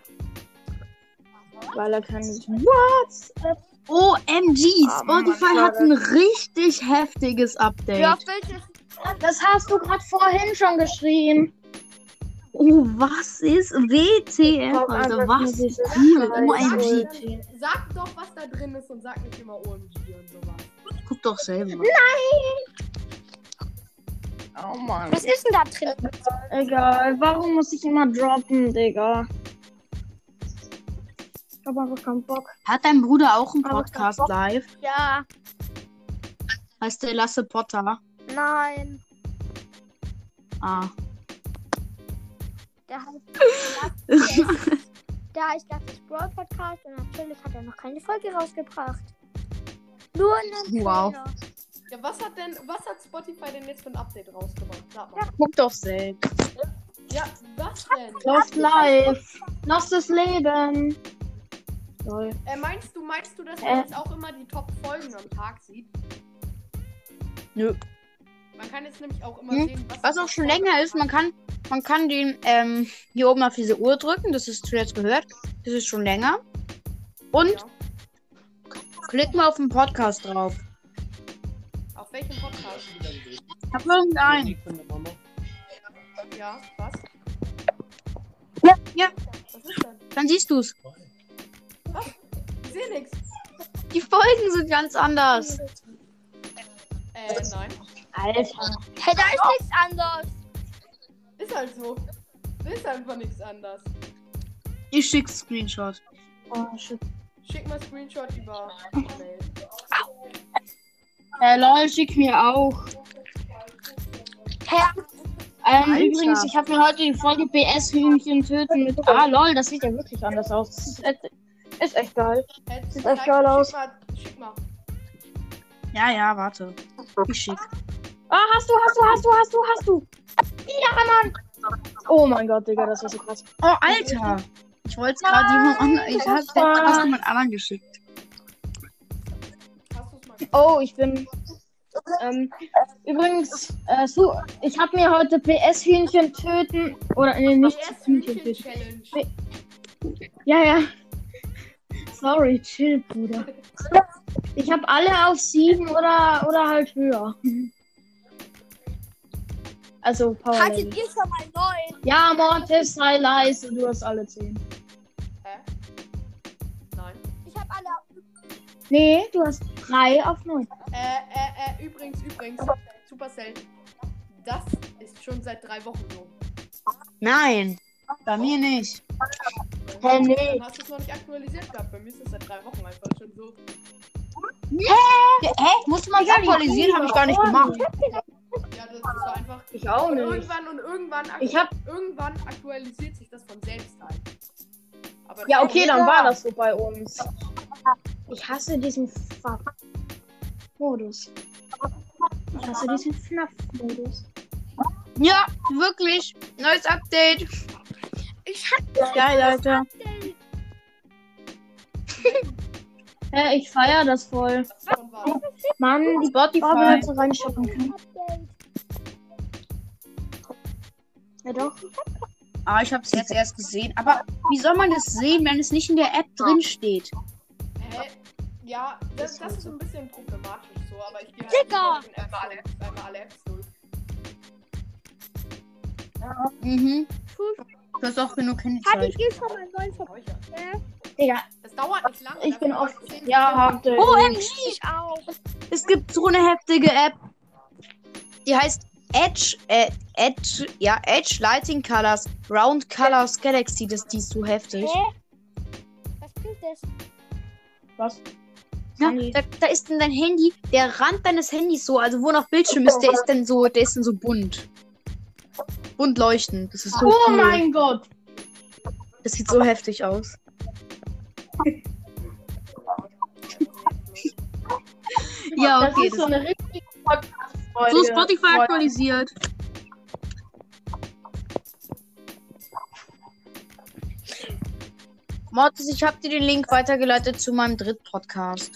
Speaker 3: Weil er kann nicht. WhatsApp.
Speaker 1: OMG,
Speaker 3: Mann,
Speaker 1: Spotify
Speaker 3: schade.
Speaker 1: hat ein richtig heftiges Update.
Speaker 6: Ja, welches?
Speaker 3: Das hast du gerade vorhin schon geschrien.
Speaker 1: Oh, was ist WTF, Alter?
Speaker 3: einfach
Speaker 1: Was ist?
Speaker 3: Scheiß.
Speaker 1: OMG.
Speaker 7: Sag doch, was da drin ist und sag nicht immer OMG und sowas.
Speaker 1: Guck doch selber.
Speaker 3: Oh Mann.
Speaker 6: Was ist denn da drin?
Speaker 3: Egal, warum muss ich immer droppen, Digga? Einfach keinen Bock.
Speaker 1: Hat dein Bruder auch einen
Speaker 3: Aber
Speaker 1: Podcast live?
Speaker 6: Ja.
Speaker 1: Heißt der Lasse Potter?
Speaker 6: Nein.
Speaker 1: Ah.
Speaker 6: Der heißt. Da heißt das ist Brawl Podcast und natürlich hat er noch keine Folge rausgebracht. Nur einen
Speaker 1: Wow.
Speaker 6: Trailer.
Speaker 7: Ja, was hat denn, was hat Spotify denn jetzt für ein Update rausgebracht? Sag mal.
Speaker 1: Guck doch selbst.
Speaker 7: Ja, was denn?
Speaker 3: Lost Life. Lostes Leben. Lol.
Speaker 7: Äh, meinst du, meinst du, dass
Speaker 3: Äh.
Speaker 7: man jetzt auch immer die Top-Folgen am Tag sieht?
Speaker 1: Nö.
Speaker 7: Man kann jetzt nämlich auch immer
Speaker 1: Hm,
Speaker 7: sehen, was
Speaker 1: Was auch schon länger ist, man kann, man kann den ähm, hier oben auf diese Uhr drücken. Das ist zuletzt gehört. Das ist schon länger. Und
Speaker 7: Ja.
Speaker 1: klick mal auf den Podcast drauf.
Speaker 7: Auf welchem Podcast?
Speaker 1: Hab irgendeinen.
Speaker 7: Ja, was?
Speaker 1: Ja, ja.
Speaker 7: Was ist denn?
Speaker 1: Dann siehst du's.
Speaker 7: Ich sehe nichts.
Speaker 1: Die Folgen sind ganz anders.
Speaker 7: Äh, nein.
Speaker 3: Alter.
Speaker 6: Hey, da ist nichts anderes.
Speaker 7: Ist halt so. Ist einfach nichts anders.
Speaker 1: Ich schick Screenshot.
Speaker 3: Oh, shit.
Speaker 7: Schick mal Screenshot über Mail.
Speaker 3: Äh, lol, schick mir auch.
Speaker 6: Herr,
Speaker 3: Ähm,
Speaker 1: Alter.
Speaker 3: übrigens, ich habe mir heute die Folge BS-Hühnchen töten mit. Ah, lol, das sieht ja wirklich anders aus. Das ist ist echt geil. Sieht echt geil aus.
Speaker 7: Schick mal, schick mal.
Speaker 1: Ja, ja, warte. Ich schick.
Speaker 3: Ah, hast du, hast du, hast du, hast du, hast du. Ja, Mann. Oh mein Gott, Digga, das ist so krass.
Speaker 1: Oh, Alter. Ich wollte es gerade jemand anderen. Ich hab's fast jemand anderen geschickt.
Speaker 3: Oh, ich bin. Ähm, übrigens, äh, so, ich habe mir heute PS-Hühnchen töten. Oder nee, nicht
Speaker 7: PS
Speaker 3: Hühnchen
Speaker 7: Hühnchen
Speaker 3: töten.
Speaker 7: Challenge.
Speaker 3: Ja, ja. Sorry, chill, Bruder. Ich habe alle auf sieben oder, oder halt höher. Also Power.
Speaker 6: hattet ihr schon mal neun?
Speaker 3: Ja, Mortis, sei leise, du hast alle zehn.
Speaker 7: Hä? Nein.
Speaker 6: Ich habe alle.
Speaker 3: Nee, du hast drei auf neun.
Speaker 7: Äh, äh, äh, übrigens, übrigens. Supercell. Das ist schon seit drei Wochen so.
Speaker 1: Nein. Bei mir nicht.
Speaker 3: Hä, nee.
Speaker 7: Du hast es noch nicht aktualisiert gehabt. Bei mir ist es seit drei Wochen einfach schon so.
Speaker 1: Ja, Hä? Musste man aktualisieren? Habe ich gar nicht gemacht.
Speaker 7: Ja, das, das war einfach.
Speaker 3: Ich auch
Speaker 7: Und
Speaker 3: nicht.
Speaker 7: irgendwann und irgendwann, aktu-
Speaker 3: Ich hab.
Speaker 7: irgendwann aktualisiert sich das von selbst halt. Aber
Speaker 3: Ja, okay, dann war das so bei uns. Ich hasse diesen Fuck-Modus. Ich hasse diesen FNAF-Modus.
Speaker 1: Ja, wirklich. Neues Update.
Speaker 6: Ich hab
Speaker 1: Geil, Alter.
Speaker 3: Hä, ich feier das voll.
Speaker 7: Das.
Speaker 3: Mann, die
Speaker 1: Spotify.
Speaker 3: Baubenutzer reinschaffen können. Ja doch.
Speaker 1: Ah, ich habe es jetzt erst gesehen. Aber wie soll man das sehen, wenn es nicht in der App drin steht?
Speaker 7: Hä? Ja, das, das ist ein bisschen problematisch so, aber ich gehe halt in einmal alle Apps, einmal alle Apps durch.
Speaker 1: Mhm. Du hast auch genug
Speaker 6: Hattet
Speaker 1: Handyzeit.
Speaker 6: ihr schon mal neun von
Speaker 7: Räucher.
Speaker 3: Digga,
Speaker 7: Das dauert nicht lange.
Speaker 3: ich bin oft. Ja, hatte
Speaker 1: OMG!
Speaker 6: Ich auch.
Speaker 1: Es gibt so eine heftige App. Die heißt Edge, äh, Edge, ja, Edge Lighting Colors, Round Colors Galaxy. Das die ist so heftig.
Speaker 6: Hä? Was bringt das?
Speaker 3: Was?
Speaker 1: Ja,
Speaker 3: Handy.
Speaker 1: da, da ist dann dein Handy, der Rand deines Handys so, also wo noch Bildschirm ist, der ist dann so, der ist dann so bunt. Bunt leuchtend. Das ist so
Speaker 3: Oh
Speaker 1: cool.
Speaker 3: mein Gott!
Speaker 1: Das sieht so heftig aus. ja,
Speaker 3: das
Speaker 1: okay.
Speaker 3: ist so eine richtige Podcast-Folge.
Speaker 1: so Spotify aktualisiert. Mortis, ich habe dir den Link weitergeleitet zu meinem Dritt-Podcast.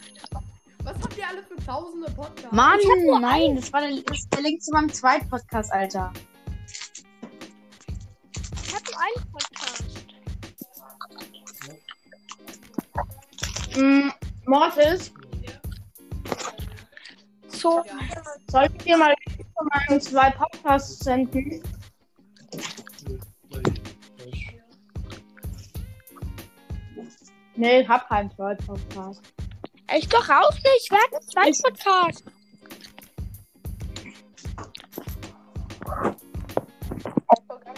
Speaker 7: Was habt ihr alle für tausende Podcasts?
Speaker 1: Mann, nein, das war der, das der Link zu meinem Zweit-Podcast, Alter.
Speaker 3: Mm, Mortis,
Speaker 6: So.
Speaker 7: Ja.
Speaker 3: soll ich dir mal von meinen zwei Podcasts senden? Nee, ich hab keinen zweiten Podcast.
Speaker 6: Ich doch auch nicht. Wer hat einen zweiten Podcast?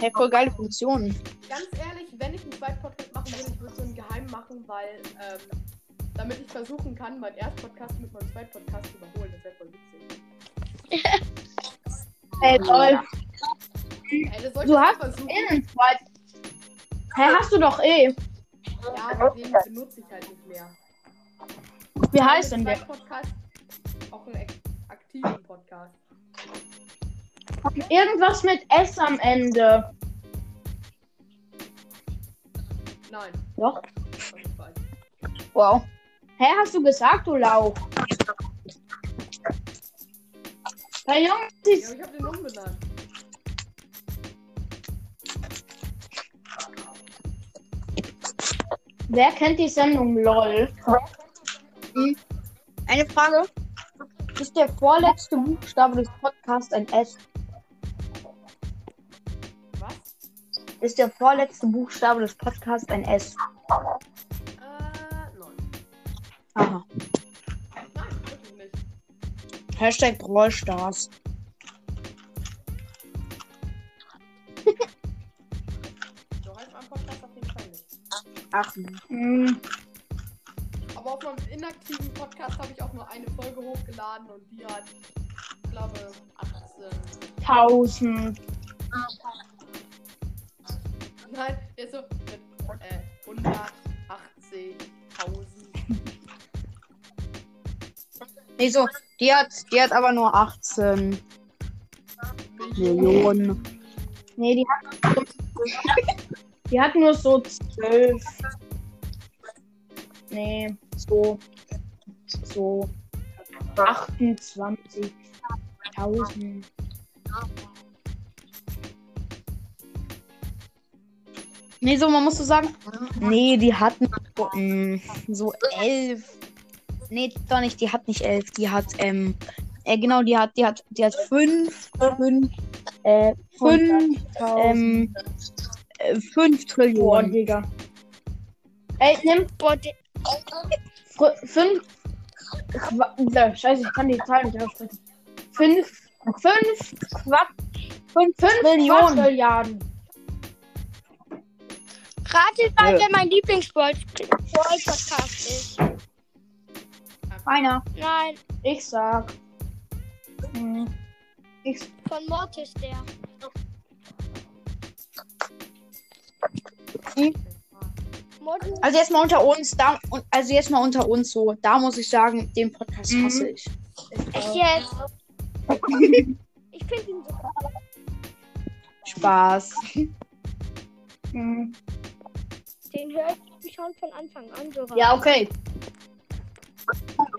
Speaker 1: Hey, voll geile Funktion.
Speaker 7: Ganz ehrlich, wenn ich einen zweiten Podcast machen würde, ich würde so einen geheim machen, weil, ähm, damit ich versuchen kann, meinen ersten Podcast mit meinem zweiten Podcast zu überholen. Das wäre voll witzig.
Speaker 3: Hey, toll.
Speaker 7: Ey, das
Speaker 3: Du hast
Speaker 7: versuchen.
Speaker 3: Eh einen zweiten. Hä, hast du doch eh.
Speaker 7: Ja, aber den benutze ich halt nicht mehr.
Speaker 3: Wie heißt denn der?
Speaker 7: Podcast auch einen ak- aktiven Podcast.
Speaker 3: Irgendwas mit S am Ende.
Speaker 7: Nein.
Speaker 3: Doch. Wow. Hä, hast du gesagt, du Lauch? Hey Junge,
Speaker 7: Ja, ich habe den umbenannt.
Speaker 3: wer kennt die Sendung LOL?
Speaker 1: Eine Frage. Ist der vorletzte Buchstabe des Podcasts ein S?
Speaker 7: Was?
Speaker 1: Ist der vorletzte Buchstabe des Podcasts ein S?
Speaker 7: Nein.
Speaker 1: Aha.
Speaker 7: Nein, wirklich nicht.
Speaker 1: Hashtag Rollstars.
Speaker 7: So heißt mein Podcast auf jeden Fall nicht.
Speaker 1: Ach,
Speaker 3: Hm,
Speaker 7: Aber auf meinem inaktiven Podcast habe ich auch nur eine Folge hochgeladen und die hat, ich glaube, 18.
Speaker 3: 1000.
Speaker 7: Nein, der ist so mit äh, 180.000.
Speaker 1: nee, so. Die hat, die hat aber nur 18 Millionen.
Speaker 3: Nee, die hat, die hat nur so 12. Nee, so. So. 28.000.
Speaker 1: Nee, so, man muss so sagen. Nee, die hatten so, mm, so elf. Nee, doch nicht, die hat nicht elf. Die hat, ähm, äh, genau, die hat, die hat, die hat fünf, fünf, äh, fünf, ähm, äh, fünf
Speaker 3: Boah,
Speaker 1: Trillionen.
Speaker 3: Digga. Ey, nimm
Speaker 6: Boah,
Speaker 3: fünf. Qua Scheiße, ich kann die Zahl nicht aussprechen. Fünf. Fünf Quad. Fünf, fünf
Speaker 1: Millionen.
Speaker 3: Quadrilliarden.
Speaker 6: ratet mal,
Speaker 1: Äh.
Speaker 6: wer mein Lieblings-Podcast ist.
Speaker 1: Einer.
Speaker 6: Nein,
Speaker 3: Ich sag. Hm, ich,
Speaker 6: von Mortis der. Mortis
Speaker 1: Also jetzt mal unter uns, da, und- also jetzt mal unter uns so, da muss ich sagen, den Podcast
Speaker 3: Mhm.
Speaker 1: hasse ich.
Speaker 6: Echt jetzt? ich finde ihn super.
Speaker 1: Spaß.
Speaker 3: hm.
Speaker 6: Den höre ich schon von Anfang an so
Speaker 3: Ja, okay.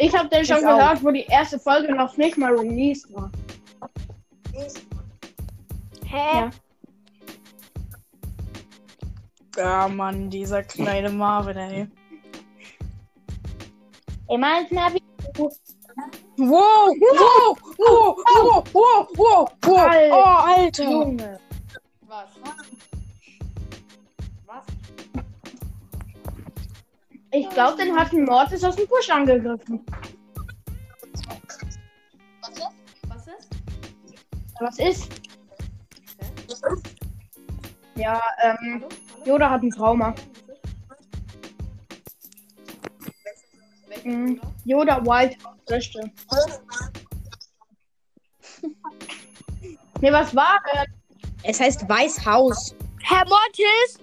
Speaker 3: Ich habe den schon
Speaker 1: Ich auch.
Speaker 3: gehört, wo die erste Folge noch nicht mal released war.
Speaker 6: Hä?
Speaker 3: Ja.
Speaker 1: Ja, Mann, dieser kleine Marvin, ey.
Speaker 3: Immer ins Navi.
Speaker 1: Wow, wow, wow, wow, wow, wow, wow.
Speaker 3: Alter.
Speaker 1: Oh, Alter.
Speaker 3: Junge.
Speaker 7: Was? Was?
Speaker 3: Ich glaube, den hat ein Mortis aus dem Busch angegriffen.
Speaker 7: Was ist?
Speaker 3: Was ist?
Speaker 7: Hä?
Speaker 3: Ja, ähm,
Speaker 7: Hallo? Hallo?
Speaker 3: Yoda hat ein Trauma. Mhm.
Speaker 7: Yoda?
Speaker 3: Wild Frösche. Nee, was war denn?
Speaker 1: Es heißt Weißhaus.
Speaker 6: Herr Mortis?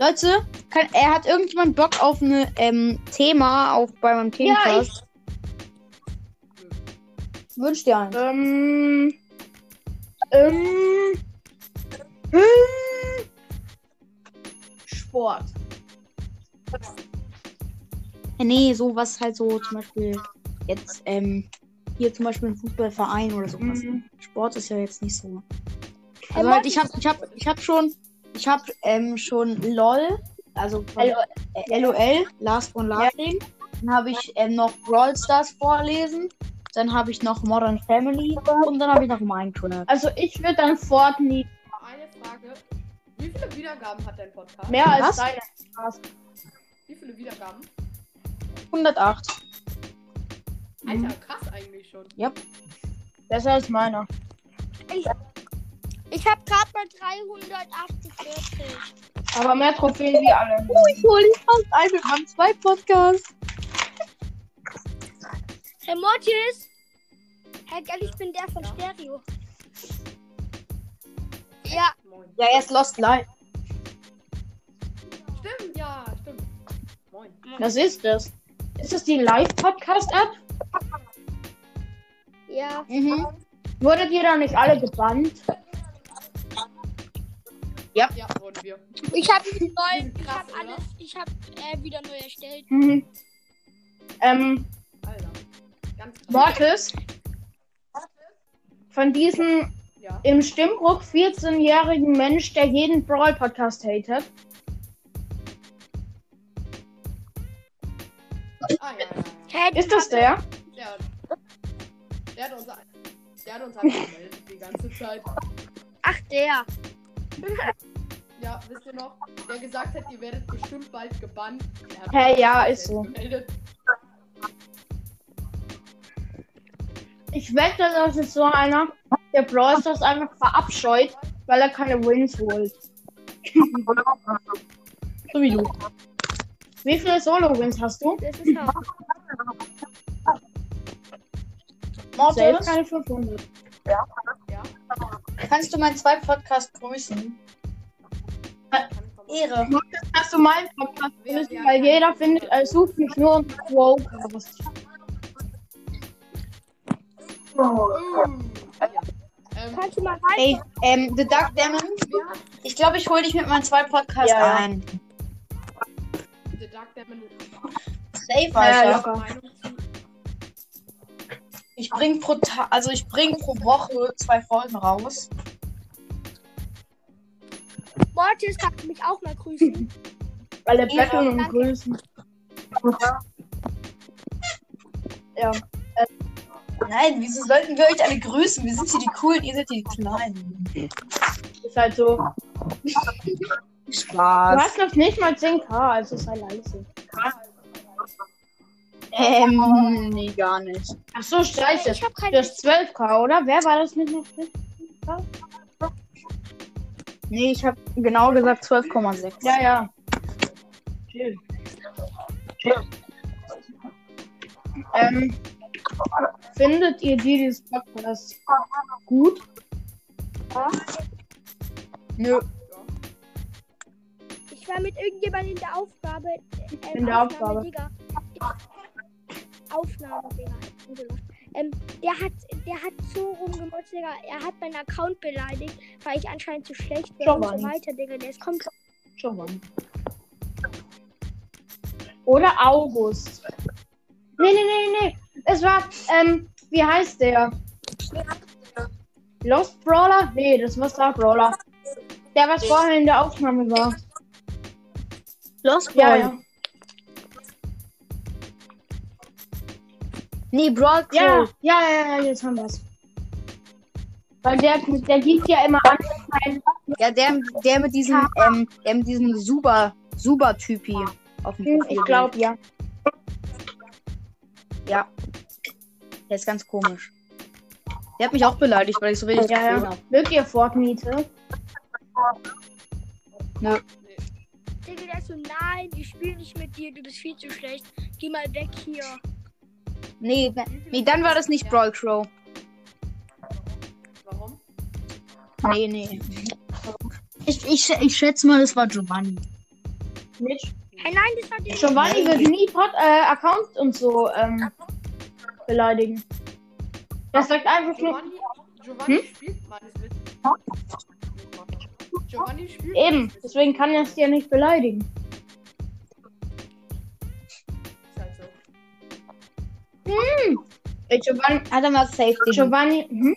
Speaker 1: Leute, kann, er hat irgendjemand Bock auf ein ähm, Thema auf bei meinem
Speaker 3: Ja,
Speaker 1: Themencast? Wünscht dir einen.
Speaker 3: Ähm. Ähm. Hm, Sport.
Speaker 1: Ja, nee, sowas halt so zum Beispiel jetzt, ähm, hier zum Beispiel ein Fußballverein oder sowas.
Speaker 3: Mhm.
Speaker 1: Sport ist ja jetzt nicht so. Also halt, ich hab, ich hab, ich hab schon, ich hab ähm, schon LOL, also von,
Speaker 3: LOL.
Speaker 1: äh, LOL, Last One Laughing. Dann habe ich ähm, noch Brawl Stars vorlesen. Dann habe ich noch Modern Family und dann habe ich noch Minecraft.
Speaker 3: Also ich würde dann Fortnite
Speaker 7: Eine Frage. Wie viele Wiedergaben hat dein Podcast?
Speaker 3: mehr als
Speaker 1: Was?
Speaker 3: deine.
Speaker 7: Wie viele Wiedergaben?
Speaker 1: 108.
Speaker 7: Alter, krass eigentlich schon.
Speaker 3: Besser als meiner.
Speaker 6: Ich habe gerade mal 348.
Speaker 3: Aber mehr Trophäen wie alle.
Speaker 1: Ich hole ich fast ein mit meinem zweiten Podcast.
Speaker 6: Herr Mortis? Herr Gell, ich bin der von Stereo. Ja.
Speaker 1: Ja, er ist Lost Live.
Speaker 7: Stimmt, ja, stimmt. Moin.
Speaker 3: Was ist das? Ist das die Live-Podcast-App?
Speaker 6: Ja.
Speaker 1: Mhm.
Speaker 3: Wurdet ihr da nicht alle gebannt?
Speaker 7: Ja, wurden wir.
Speaker 6: Ich habe neu,
Speaker 7: sind
Speaker 6: ich habe
Speaker 7: oder?
Speaker 6: alles, ich habe äh, wieder neu erstellt.
Speaker 3: Mhm. Ähm,
Speaker 7: Alter. Ganz krass.
Speaker 3: Mortis, von diesem
Speaker 7: Ja.
Speaker 3: im Stimmbruch 14-jährigen Mensch, der jeden Brawl-Podcast hatet.
Speaker 7: Ah, ja, ja, ja.
Speaker 3: Ist das der?
Speaker 7: Der, der hat uns, der hat uns einfach gemeldet die ganze Zeit.
Speaker 6: Ach, der.
Speaker 7: Ja, wisst ihr noch? Der gesagt hat, ihr werdet bestimmt bald gebannt.
Speaker 3: Hä,
Speaker 7: uns
Speaker 3: ja, ist so.
Speaker 7: Gemeldet.
Speaker 3: Ich wette, das ist so einer, der Brawl Stars einfach verabscheut, weil er keine Wins holt. so wie du. Wie viele Solo-Wins hast du?
Speaker 6: Das ist.
Speaker 3: Selbst
Speaker 1: Mortis,
Speaker 3: keine 500.
Speaker 7: Ja,
Speaker 1: kannst du meinen zweiten Podcast grüßen? Ehre.
Speaker 3: Hast du meinen Podcast grüßen, weil jeder findet, äh, sucht mich nur und wow.
Speaker 7: Oh. Ähm,
Speaker 6: Kannst du mal rein?
Speaker 1: Ey, ähm, The Dark Demon, ich glaube, ich hole dich mit meinem zweiten Podcast
Speaker 3: Ja,
Speaker 1: ein.
Speaker 7: The Dark Demon
Speaker 1: Safe,
Speaker 3: Ja,
Speaker 1: Alter.
Speaker 3: locker.
Speaker 1: Ich bring pro Ta also ich bring pro Woche zwei Folgen raus.
Speaker 6: Mortis, kannst du mich auch mal grüßen?
Speaker 3: Weil er
Speaker 1: Ja,
Speaker 3: betteln und
Speaker 6: danke.
Speaker 3: grüßen. Ja.
Speaker 1: Nein, wieso sollten wir euch alle grüßen? Wir sind hier die coolen, ihr seid hier die kleinen.
Speaker 3: Ist halt so. Du
Speaker 1: Spaß.
Speaker 3: hast noch nicht mal 10k, also sei leise.
Speaker 1: Ähm, nee, gar nicht.
Speaker 3: Ach so, scheiße.
Speaker 6: Ich habe
Speaker 3: Du
Speaker 6: keine.
Speaker 3: hast 12k, oder? Wer war das mit noch?
Speaker 1: Nee, ich habe genau gesagt 12,6.
Speaker 3: Ja, ja. Chill. Ähm, findet ihr dieses Podcast gut?
Speaker 1: Nö.
Speaker 6: Ich war mit irgendjemandem in der Aufgabe. Ähm,
Speaker 3: In der Aufgabe.
Speaker 6: Digga. Aufnahme, Digga. Ähm, der hat, der hat so rumgemotzt, Digga. Er hat meinen Account beleidigt, weil ich anscheinend zu schlecht bin und so weiter, Digga. Der ist komplett.
Speaker 3: Schon mal. Oder August. Nee, nee, nee, nee. Es war, ähm, wie heißt der? Lost Brawler? Nee, das war Star Brawler. Der, was vorher in der Aufnahme war.
Speaker 1: Lost
Speaker 3: Ja,
Speaker 1: Boy.
Speaker 3: ja.
Speaker 1: Nee, Brawl
Speaker 3: Ja,
Speaker 1: Crow.
Speaker 3: ja, ja, ja, jetzt haben wir's. Weil der, der gibt ja immer an,
Speaker 1: Ja, der, der mit diesem, ähm, der mit diesem super, super Typi auf dem Profil.
Speaker 3: ich glaube, ja.
Speaker 1: Ja. Der ist ganz komisch. Der hat mich auch beleidigt, weil ich so wenig
Speaker 3: Ja, ja.
Speaker 1: habe.
Speaker 3: Mögt ihr Fortnite?
Speaker 6: Digga, der ist so, nein, ich spiele nicht mit dir, du bist viel zu schlecht. Geh mal weg hier.
Speaker 1: Nee, ne- nee, dann war das nicht Brawl Crow.
Speaker 7: Warum?
Speaker 1: Nee, nee. Ich, ich, ich schätze mal, das war Giovanni.
Speaker 3: Nicht?
Speaker 6: Hey, nein, das war der.
Speaker 3: Giovanni wird nie Pod, äh, Accounts und so ähm, beleidigen. Der sagt einfach nur,
Speaker 7: Giovanni, Giovanni
Speaker 3: Hm?
Speaker 7: spielt meines Wissens. Giovanni spielt.
Speaker 3: eben, deswegen kann er es dir nicht beleidigen. Ey, Giovanni,
Speaker 1: Hat er mal safe Didi.
Speaker 3: Giovanni hm?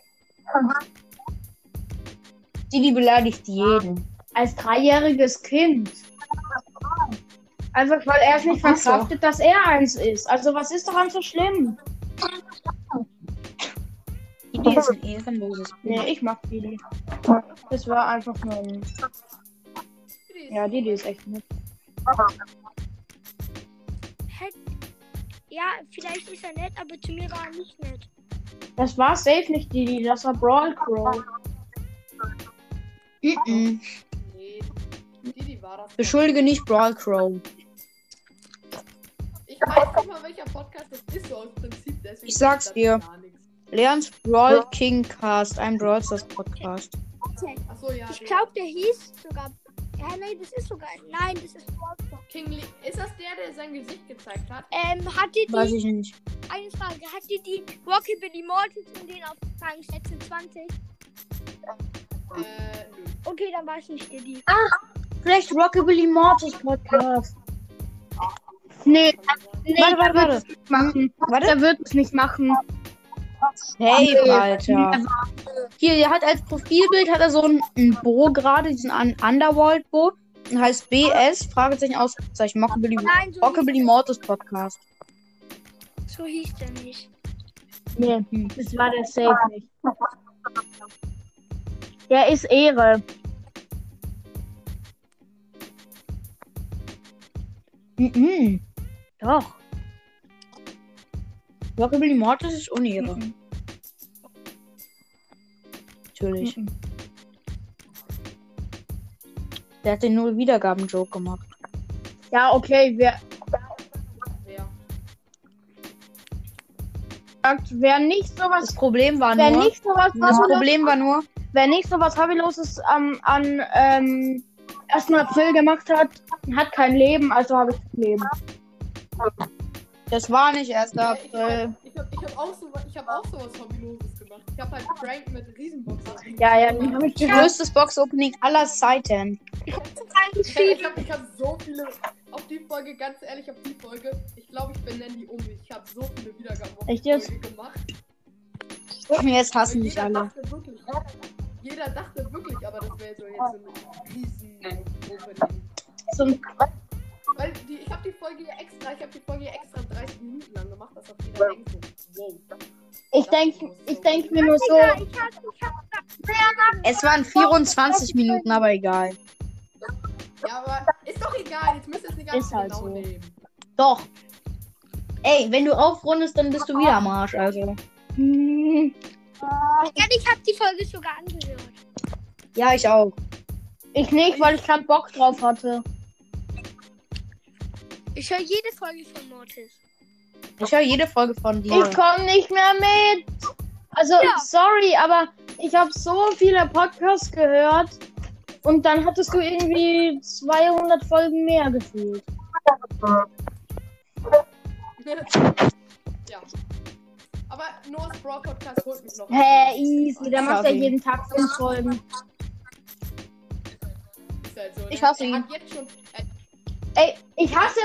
Speaker 1: Didi beleidigt jeden.
Speaker 3: als dreijähriges Kind. Einfach weil er es nicht
Speaker 1: so.
Speaker 3: verkraftet, dass er eins ist. Also was ist daran so schlimm?
Speaker 1: Didi ist ein ehrenloses
Speaker 3: Nee, ich mag Didi. Das war einfach nur. Ja, Didi ist echt nett.
Speaker 6: Ja, vielleicht ist er nett, aber zu mir war er nicht nett.
Speaker 3: Das war safe nicht Didi, das war Brawl Crow.
Speaker 1: Mhm.
Speaker 7: Nee. Didi war das.
Speaker 1: Beschuldige nicht Brawl Crow.
Speaker 7: Ich weiß nicht mal, welcher Podcast das ist, so aus Prinzip. Deswegen
Speaker 1: Ich sag's dir. Leons Brawl King Cast, ein Brawl Stars Podcast.
Speaker 7: Achso, ja.
Speaker 6: Ich glaube, der hieß sogar Ja, nein, das ist sogar. Nein, das ist Roblox.
Speaker 7: King Lee. Ist das der, der sein Gesicht gezeigt hat?
Speaker 6: Ähm, hat ihr
Speaker 1: Weiß
Speaker 6: die.
Speaker 1: ich nicht.
Speaker 6: Eine Frage. Hat ihr die Rockabilly Mortals und den auf Rang 26?
Speaker 7: Äh.
Speaker 6: Okay, dann war es nicht der die.
Speaker 1: Vielleicht Rockabilly Mortis Podcast.
Speaker 3: Nee, nee,
Speaker 1: Warte, warte, warte.
Speaker 3: es nicht machen.
Speaker 1: Warte.
Speaker 3: Der wird es nicht machen.
Speaker 1: Hey, Alter. Hier, der hat als Profilbild hat er so ein, ein Bo gerade, diesen Un Underworld Bo. Und heißt BS, Fragezeichen, Ausrufezeichen, Rockabilly,
Speaker 6: Nein, so,
Speaker 1: Rockabilly Mortis Podcast.
Speaker 6: so hieß der nicht.
Speaker 3: Nee, das war der Safe nicht. Der ist Ehre.
Speaker 1: Mhm.
Speaker 3: Doch.
Speaker 1: Rockabilly Mortis ist Unehre.
Speaker 3: Mhm.
Speaker 1: Natürlich. Der hat den null Wiedergaben-Joke gemacht.
Speaker 3: Ja, okay, wer
Speaker 7: Wer?
Speaker 3: sagt, wer nicht sowas,
Speaker 1: Das Problem war
Speaker 3: wer
Speaker 1: nur.
Speaker 3: nicht sowas
Speaker 1: Das Problem war nur,
Speaker 3: wer nicht sowas Hobbyloses am an ähm, 1. April gemacht hat, hat kein Leben, also habe ich kein Leben.
Speaker 1: Das war nicht 1.
Speaker 7: Ja, ich
Speaker 1: April.
Speaker 7: hab, ich hab, ich hab auch so, ich hab auch sowas Hobbyloses gemacht. Ich hab halt Prank mit Riesenboxen.
Speaker 3: Ja, ja, den habe ich gehört.
Speaker 1: Größtes Box-Opening aller Zeiten.
Speaker 7: Ich, ich habe ich hab so viele. Auf die Folge, ganz ehrlich, auf die Folge. Ich glaube, ich benenne die um. Ich habe so viele Wiedergaben auf
Speaker 3: Echt
Speaker 7: die
Speaker 3: jetzt?
Speaker 7: Folge gemacht.
Speaker 1: Jetzt hassen mich
Speaker 7: jeder
Speaker 1: alle.
Speaker 7: dachte wirklich. Jeder dachte wirklich, aber das wäre so jetzt so ein riesen Opening.
Speaker 3: So ein
Speaker 7: Weil die, ich habe die Folge hier extra, ich habe die Folge hier extra 30 Minuten lang gemacht, dass auf jeder denkt so, wow.
Speaker 3: Ich denke ich denk mir nur so,
Speaker 1: Es waren 24 Minuten, aber egal.
Speaker 7: Ja, aber ist doch egal, jetzt müsst ihr es nicht
Speaker 3: Ist halt
Speaker 7: genau
Speaker 3: so.
Speaker 7: nehmen.
Speaker 1: Doch. Ey, wenn du aufrundest, dann bist du wieder am Arsch, also.
Speaker 3: hm,
Speaker 6: Ja, ich hab die Folge sogar angehört.
Speaker 1: Ja, ich auch.
Speaker 3: ich nicht, weil ich keinen Bock drauf hatte.
Speaker 6: Ich höre jede Folge von Mortis.
Speaker 1: Ich höre jede Folge von dir.
Speaker 3: Ich komme nicht mehr mit. Also,
Speaker 6: Ja.
Speaker 3: sorry, aber ich habe so viele Podcasts gehört und dann hattest du irgendwie 200 Folgen mehr gefühlt.
Speaker 7: ja. Aber Noah's Brawl Podcast holt mich noch.
Speaker 3: Hä, easy, der macht ja jeden Tag fünf Folgen.
Speaker 7: Ist halt so,
Speaker 1: Ich
Speaker 7: ne?
Speaker 1: hasse ihn.
Speaker 7: jetzt schon. Äh,
Speaker 3: Ey, ich hasse,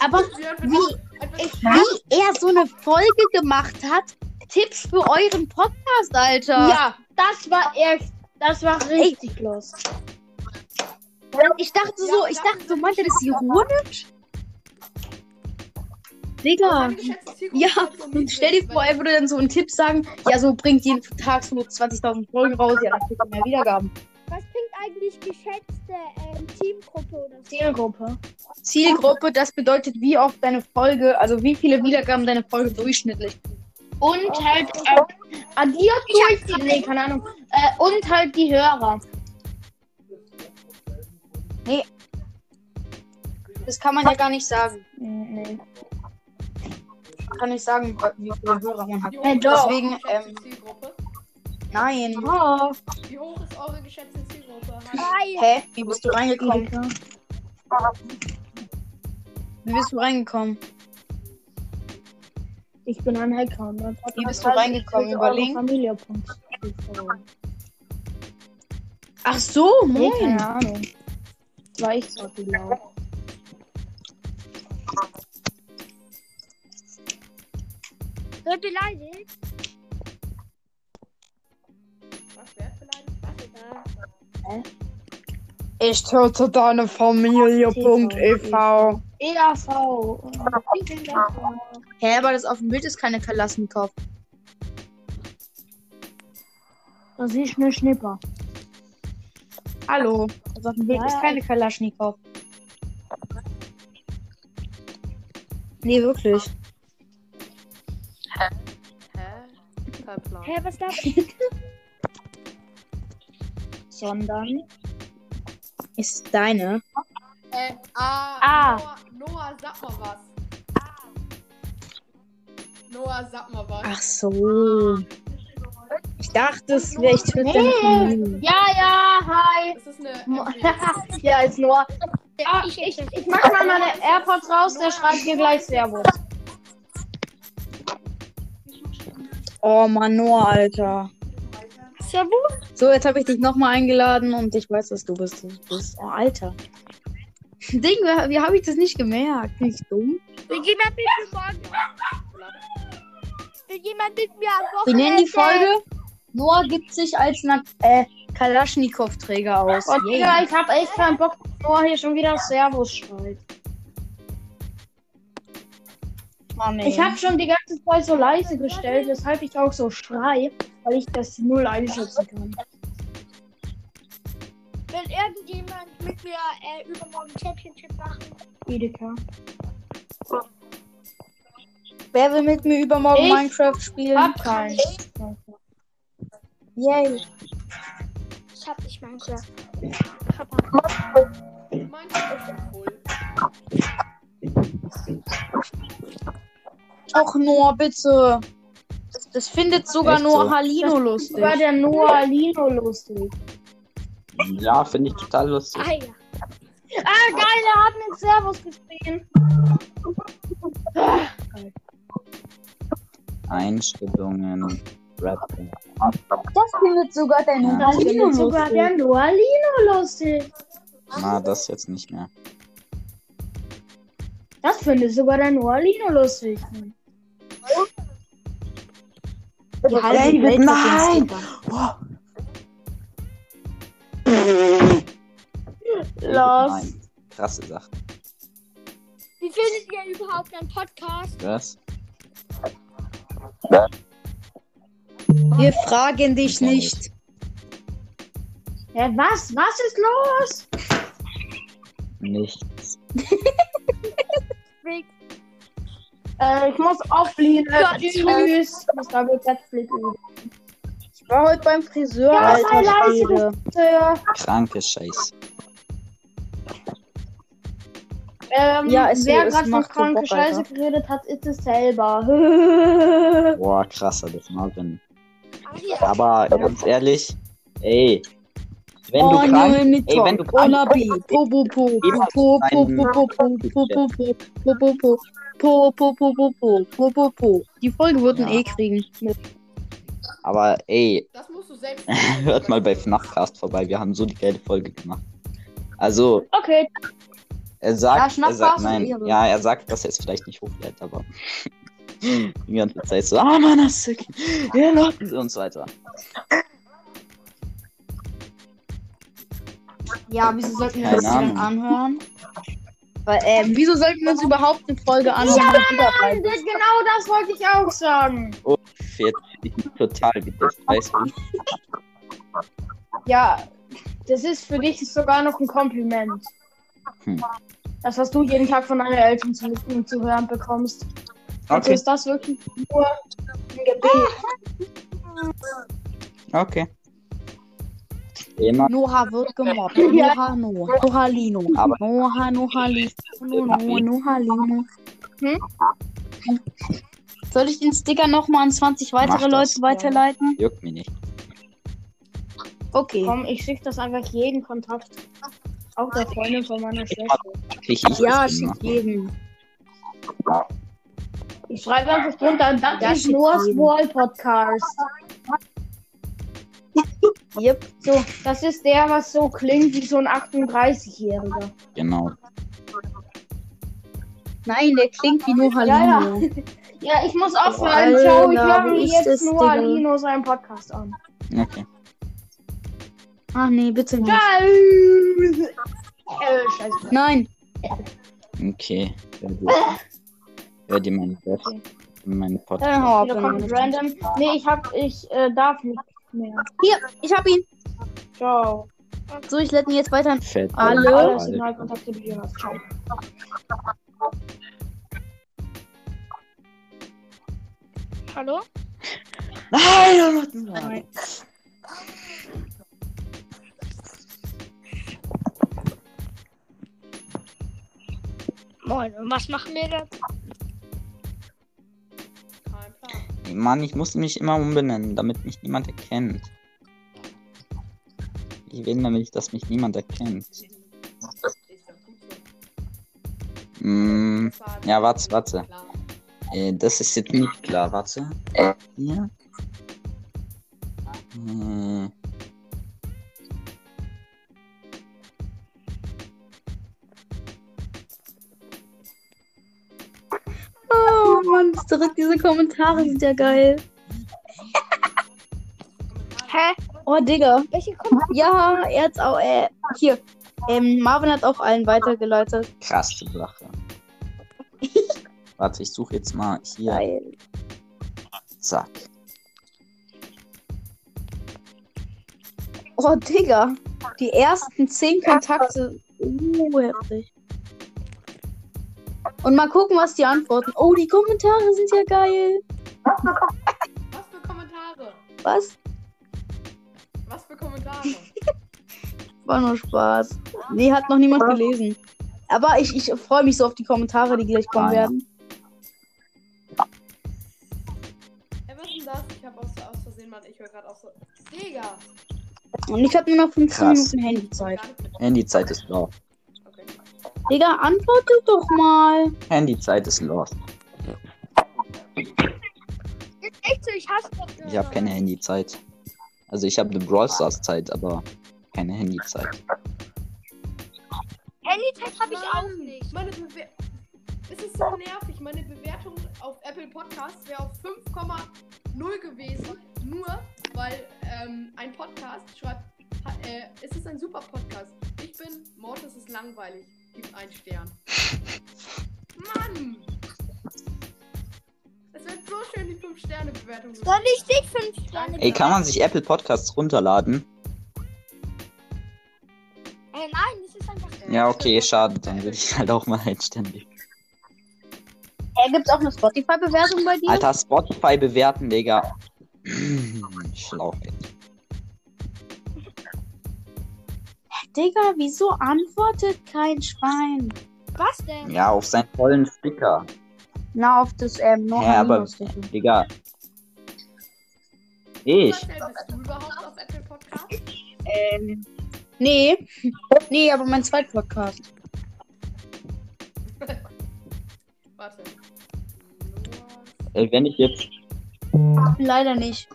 Speaker 3: aber
Speaker 1: Wie, wie er so eine Folge gemacht hat. Tipps für euren Podcast, Alter.
Speaker 3: ja, das war echt, das war richtig los.
Speaker 1: Ich dachte so, ich dachte so, meinte das ironisch? Digga.
Speaker 7: Zielgruppe
Speaker 1: Ja, und stell dir vor, er würde dann so einen Tipp sagen, ja, so bringt jeden Tag so 20.000 Folgen raus, ja, dann kriegt er mehr Wiedergaben.
Speaker 6: Was bringt eigentlich geschätzte ähm, Teamgruppe oder so?
Speaker 3: Zielgruppe.
Speaker 1: Zielgruppe, das bedeutet, wie oft deine Folge, also wie viele Wiedergaben deine Folge durchschnittlich.
Speaker 3: Und halt, äh, addiert durch, nee, keine Ahnung, äh, und halt die Hörer.
Speaker 1: Das kann man ja gar nicht sagen.
Speaker 3: Nee.
Speaker 1: Kann nicht sagen, wie viele Hörer man hat.
Speaker 3: Äh,
Speaker 7: eure
Speaker 1: Deswegen, ähm,
Speaker 7: Zielgruppe?
Speaker 1: Nein.
Speaker 3: Oh,
Speaker 7: Wie hoch ist eure geschätzte Zielgruppe?
Speaker 6: Drei.
Speaker 1: Hä? Wie bist du reingekommen? Wie bist du reingekommen?
Speaker 3: Ich bin ein Hacker. Ne?
Speaker 1: Wie bist du reingekommen? Über Link?
Speaker 3: Familie.tv.
Speaker 1: Ach so,
Speaker 3: Nee,
Speaker 1: moin.
Speaker 3: keine Ahnung. War ich so laut.
Speaker 6: Wer beleidigt?
Speaker 7: Was,
Speaker 1: Ich töte deine Familie.ev.
Speaker 3: EAV.
Speaker 1: Hä, aber das auf dem Bild ist keine Kalaschnikow.
Speaker 3: Das ist eine Schnipper.
Speaker 1: Hallo. Das auf dem Bild
Speaker 3: Ja,
Speaker 1: ist keine Kalaschnikow. Nee, wirklich.
Speaker 7: Hä? Kein Plan.
Speaker 6: Hä, was darf
Speaker 3: Sondern.
Speaker 1: Ist deine.
Speaker 7: Äh, ah,
Speaker 3: Ah.
Speaker 7: Noah, Noah, sag mal was. Noah, sag mal was.
Speaker 1: Ach so. Ich dachte, es wäre ich Familie.
Speaker 3: Ja, ja, hi.
Speaker 7: Das ist eine.
Speaker 3: Ja, ist Noah. Ah,
Speaker 6: ich,
Speaker 3: ich, ich mach mal meine AirPods raus, der schreibt mir gleich Servus.
Speaker 1: Oh Mann, Noah, Alter.
Speaker 6: Servus.
Speaker 1: So, jetzt habe ich dich nochmal eingeladen und ich weiß, dass du bist. Du bist. Oh, Alter. Ding, wie, wie habe ich das nicht gemerkt? Nicht dumm.
Speaker 6: Will jemand mit mir morgen? Will jemand mit mir am
Speaker 1: Wir nennen die
Speaker 6: Wochenende?
Speaker 1: Folge Noah gibt sich als Na äh, Kalaschnikow-Träger aus.
Speaker 3: Oh. Digga, ich hab echt keinen Bock, dass Noah hier schon wieder Servus schreit.
Speaker 1: Mann, ey.
Speaker 3: Ich habe schon die ganze Zeit so leise gestellt, weshalb ich auch so schrei, weil ich das null einschätzen kann.
Speaker 6: Will irgendjemand mit mir äh, übermorgen Championship machen?
Speaker 3: Edeka.
Speaker 1: Wer will mit mir übermorgen
Speaker 3: Ich
Speaker 1: Minecraft spielen?
Speaker 3: Hab keinen.
Speaker 1: Yay.
Speaker 6: Ich hab nicht Minecraft.
Speaker 7: Minecraft ist schon voll.
Speaker 1: Och, Noah, bitte. Das, findet sogar
Speaker 8: Echt
Speaker 1: Noah
Speaker 8: so?
Speaker 1: Halino lustig.
Speaker 3: War der Noah Lino lustig.
Speaker 8: Ja, finde ich total lustig.
Speaker 6: Ah ja.
Speaker 3: Ah, geil, er hat mit Servus geschrien.
Speaker 8: Einstellungen, Rap.
Speaker 1: Das findet sogar dein
Speaker 8: Ja.
Speaker 1: Halino
Speaker 3: findet sogar
Speaker 1: lustig.
Speaker 3: der Noah Lino lustig.
Speaker 8: Na, das jetzt nicht mehr.
Speaker 3: Das findet sogar der Noah Lino lustig.
Speaker 1: Die halbe Welt
Speaker 8: nein!
Speaker 1: Sticker.
Speaker 3: Los.
Speaker 8: Nein, krasse Sache.
Speaker 6: Wie findet ihr überhaupt einen Podcast?
Speaker 8: Was?
Speaker 1: Wir fragen dich nicht.
Speaker 3: Ja, was? Was ist los?
Speaker 8: Nichts.
Speaker 3: Äh, ich muss aufliegen.
Speaker 6: Gott.
Speaker 3: Tschüss. Ich muss da Netflix üben.
Speaker 1: Ich war heute beim Friseur,
Speaker 3: Ja, sei
Speaker 1: alter
Speaker 3: leise,
Speaker 1: Schwede.
Speaker 3: Äh,
Speaker 8: Kranke Scheiß.
Speaker 3: Ähm,
Speaker 1: Ja, so,
Speaker 3: wer
Speaker 1: es
Speaker 3: gerade von kranke
Speaker 1: Bock,
Speaker 3: Scheiße
Speaker 1: Alter.
Speaker 3: geredet hat, ist es selber.
Speaker 8: Boah, krasser, das Marvin.
Speaker 6: ja.
Speaker 8: Aber ganz ehrlich, ey, wenn
Speaker 1: oh,
Speaker 8: du krank,
Speaker 1: Noel mit
Speaker 8: ey, wenn du krank
Speaker 1: B. Po, po, po, po, po, po, po, po, po, po, po, po, po, po. Po, po, po, po, po, po, po, po. Die Folge wird ein
Speaker 8: Ja.
Speaker 1: E kriegen.
Speaker 8: aber ey,
Speaker 7: Das musst du selbst.
Speaker 8: hört mal bei FNAFcast vorbei, wir haben so die geile Folge gemacht. Also,
Speaker 3: okay,
Speaker 8: er
Speaker 1: Ja,
Speaker 8: sagt, er
Speaker 1: Schnappcast
Speaker 8: sagt, nein, ja, er sagt, dass er es vielleicht nicht hochlädt, aber die ganze Zeit so, ah, Mann, das ist ja, und so weiter.
Speaker 1: Ja, wieso sollten wir
Speaker 8: Keine
Speaker 1: dann
Speaker 8: Ahnung.
Speaker 1: anhören? Weil, ähm, wieso sollten wir uns überhaupt eine Folge anhören?
Speaker 3: Ja,
Speaker 1: Gigabyte
Speaker 3: das- genau das wollte ich auch sagen.
Speaker 8: Oh, fährt dich total gedisst, weißt du?
Speaker 3: Ja, das ist für dich sogar noch ein Kompliment.
Speaker 8: Hm.
Speaker 3: Das, was du jeden Tag von deinen Eltern zu, zu hören bekommst. Also
Speaker 8: Okay,
Speaker 3: ist das wirklich nur ein Gebet.
Speaker 8: okay. Immer,
Speaker 1: Noah wird gemobbt. Noah, Noah. Noah, Lino.
Speaker 8: Aber-
Speaker 1: Noah, Noah, Lino. Noah, Noah, Lino.
Speaker 3: Hm?
Speaker 1: Soll ich den Sticker nochmal an 20 weitere
Speaker 8: das.
Speaker 1: Leute weiterleiten?
Speaker 8: juckt mich nicht.
Speaker 1: Okay.
Speaker 3: Komm, ich schicke das einfach jeden Kontakt. Auch der Freundin von meiner Schwester.
Speaker 8: Krieg ich
Speaker 1: Ja,
Speaker 8: das
Speaker 1: schick jeden.
Speaker 3: Ich schreibe einfach drunter, das
Speaker 1: Ja,
Speaker 3: ist Noah's. Wall Podcast.
Speaker 1: Yep.
Speaker 3: So, das ist der, was so klingt wie so ein 38-Jähriger.
Speaker 8: Genau.
Speaker 1: Nein, der klingt wie Noah,
Speaker 3: Ja,
Speaker 1: Lino.
Speaker 3: ja. Ja, ich muss aufhören. Ciao, ich höre mir jetzt
Speaker 1: das,
Speaker 3: Noah
Speaker 1: Digga?
Speaker 3: Lino seinen Podcast an.
Speaker 8: Okay.
Speaker 1: Ach nee, bitte nicht.
Speaker 3: Ciao. Äh, scheiße.
Speaker 1: Nein.
Speaker 8: Okay. Hör dir, hör dir meine,
Speaker 3: Okay.
Speaker 8: meine
Speaker 1: Dann
Speaker 8: Podcast.
Speaker 1: hau ab,
Speaker 3: Wieder
Speaker 1: wenn
Speaker 3: kommt
Speaker 1: du
Speaker 3: random. Nee, ich hab, ich äh, darf nicht mehr.
Speaker 1: Hier, ich hab ihn.
Speaker 3: Ciao.
Speaker 1: So, ich lädt ihn jetzt weiter.
Speaker 8: Fett.
Speaker 1: Hallo?
Speaker 3: Alle du hast. Ciao.
Speaker 6: Hallo?
Speaker 8: Nein!
Speaker 6: Moin, und was machen wir da?
Speaker 8: Mann, ich muss mich immer umbenennen, damit mich niemand erkennt. Ich will nämlich, dass mich niemand erkennt. Mm, ja, warte, warte. Äh, das ist jetzt nicht klar, warte. Äh, hier. Äh.
Speaker 1: Mann, zurück diese Kommentare sind ja geil.
Speaker 6: Hä?
Speaker 1: Oh, Digga.
Speaker 6: Welche kommen?
Speaker 1: Ja, er hat's auch, äh, hier. Ähm, Marvin hat auch allen weitergeleitet.
Speaker 8: krasse Sache. Warte, ich suche jetzt mal hier.
Speaker 1: Geil.
Speaker 8: Zack.
Speaker 1: Oh, Digga. Die ersten zehn Kontakte. Uh, heftig. Und mal gucken, was die antworten. Oh, die Kommentare sind ja geil.
Speaker 7: Was für Kommentare?
Speaker 1: Was?
Speaker 7: Was für Kommentare?
Speaker 1: War nur Spaß. Nee, hat noch niemand gelesen. Aber ich, ich freue mich so auf die Kommentare, die gleich kommen werden.
Speaker 7: Ey, was ist denn das? Ich hab aus, aus Versehen mal, ich höre gerade auch so. Digga!
Speaker 1: Und ich habe nur noch 15
Speaker 8: Krass.
Speaker 1: Minuten Handyzeit.
Speaker 8: Handyzeit ist lost.
Speaker 1: Digga, antworte doch mal.
Speaker 8: Handyzeit ist lost.
Speaker 6: Ist echt so, ich hasse doch.
Speaker 8: Ich habe keine Handyzeit. Also ich habe eine Brawl Stars Zeit, aber keine Handyzeit.
Speaker 6: Handyzeit habe ich auch nicht.
Speaker 7: Meine Bewer es ist so nervig. Meine Bewertung auf Apple Podcasts wäre auf 5,0 gewesen. Nur weil ähm, ein Podcast schreibt, äh, es ist ein super Podcast. Ich bin, Mortis ist langweilig. Gibt einen Stern. Mann! Es wird so schön, die 5-Sterne-Bewertung.
Speaker 6: Soll ich dich fünf Sterne
Speaker 8: Ey, kann man sich Apple Podcasts runterladen?
Speaker 6: Ey, nein, das ist einfach.
Speaker 8: Ja, okay, schade. Dann würde ich halt auch mal einständig.
Speaker 1: Äh, gibt's auch eine Spotify-Bewertung bei dir?
Speaker 8: Alter, Spotify bewerten, Digga. Schlauch, ey.
Speaker 1: Digga, wieso antwortet kein Schwein?
Speaker 6: Was denn?
Speaker 8: Ja, auf seinen vollen Sticker.
Speaker 1: Na, auf das, ähm, noch
Speaker 8: Ja, aber, Digga. Ich.
Speaker 7: Marcel, bist du überhaupt auf Apple Podcasts?
Speaker 1: Ähm, nee. Nee, aber mein Zweitpodcast.
Speaker 7: Warte.
Speaker 8: Äh, wenn ich jetzt.
Speaker 1: Leider nicht.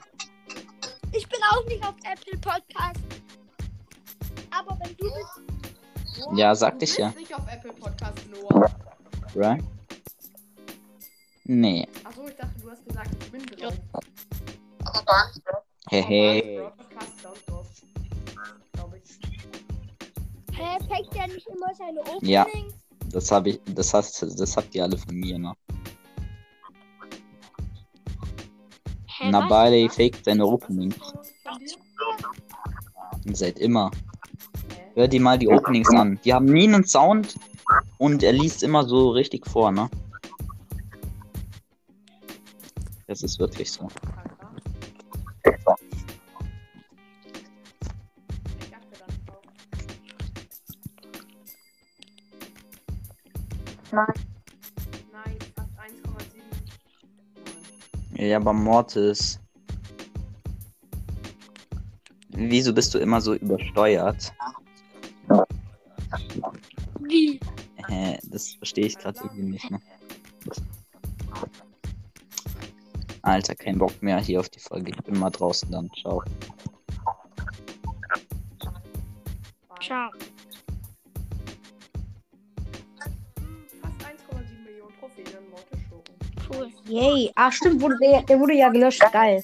Speaker 6: Ich bin auch nicht auf Apple Podcast. Aber wenn du bist.
Speaker 7: Noah,
Speaker 8: Ja, sagte
Speaker 7: du
Speaker 8: ich
Speaker 7: bist
Speaker 8: ja.
Speaker 7: nicht auf Apple Podcasts, Noah.
Speaker 8: Right? Nee.
Speaker 7: Achso, ich dachte, du hast gesagt, ich bin drauf.
Speaker 8: Hehe.
Speaker 7: Podcast.
Speaker 6: Hä, packt der nicht immer seine Openings?
Speaker 8: Ja. Das habe ich. Das hast das habt ihr alle von mir, ne?
Speaker 6: Hä,
Speaker 8: Na, beide faked seine Openings.
Speaker 7: Von dir?
Speaker 8: Seit immer. Hör dir mal die Openings an. Die haben nie einen Sound und er liest immer so richtig vor, ne? Das ist wirklich so.
Speaker 7: Nein, fast 1,7.
Speaker 8: Ja, aber Mortis. Wieso bist du immer so übersteuert? Das verstehe ich gerade irgendwie nicht, ne? Alter, kein Bock mehr hier auf die Folge. Ich bin mal draußen dann. Ciao.
Speaker 6: Ciao.
Speaker 7: Fast 1,7 Millionen Trophäen in Morte.
Speaker 6: Cool.
Speaker 1: Yay. Ah, stimmt, wurde der, der wurde ja gelöscht. Geil.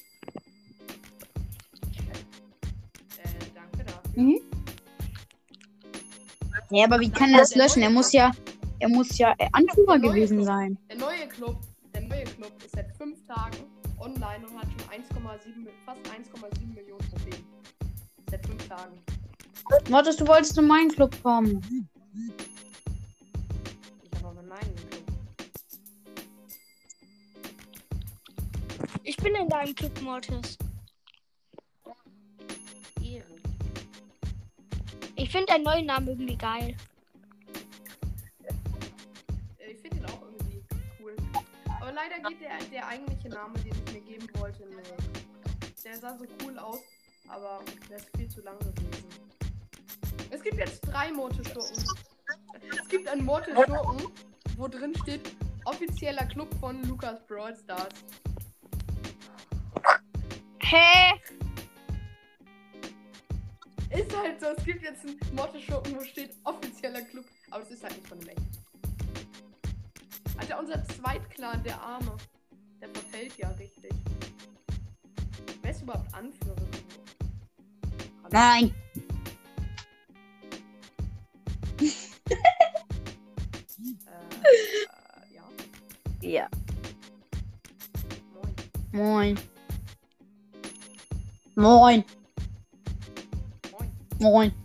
Speaker 7: Äh, danke dafür.
Speaker 1: Mhm. Ja, aber wie kann er das löschen? Er muss ja, er muss ja äh, Anführer gewesen sein.
Speaker 7: Der neue Club, der neue Club ist seit 5 Tagen online und hat schon 1,7, Mi- fast 1,7 Millionen Trophäen. Seit 5 Tagen.
Speaker 1: Mortis, du wolltest in meinen Club kommen.
Speaker 7: Ich habe aber nein Club.
Speaker 6: Ich bin in deinem Club, Mortis. Ich finde deinen neuen Namen irgendwie geil.
Speaker 7: Cool. Aber leider geht der, der eigentliche Name, den ich mir geben wollte, nicht. Der sah so cool aus, aber der ist viel zu lang gewesen. Es gibt jetzt drei Morte-Schurken. Es gibt einen Morte-Schurken, wo drin steht offizieller Club von Lukas Brawl Stars.
Speaker 6: Hä?
Speaker 7: Ist halt so, es gibt jetzt einen Motto-Schuppen, wo steht offizieller Club, aber es ist halt nicht von dem echten. Alter, unser Zweitklan, der Arme, der verfällt ja richtig. Wer ist überhaupt Anführer? Hallo?
Speaker 1: Nein.
Speaker 7: Äh, äh, ja.
Speaker 1: Ja.
Speaker 7: Moin.
Speaker 1: Moin. Moin.
Speaker 7: Moin.
Speaker 1: Moin.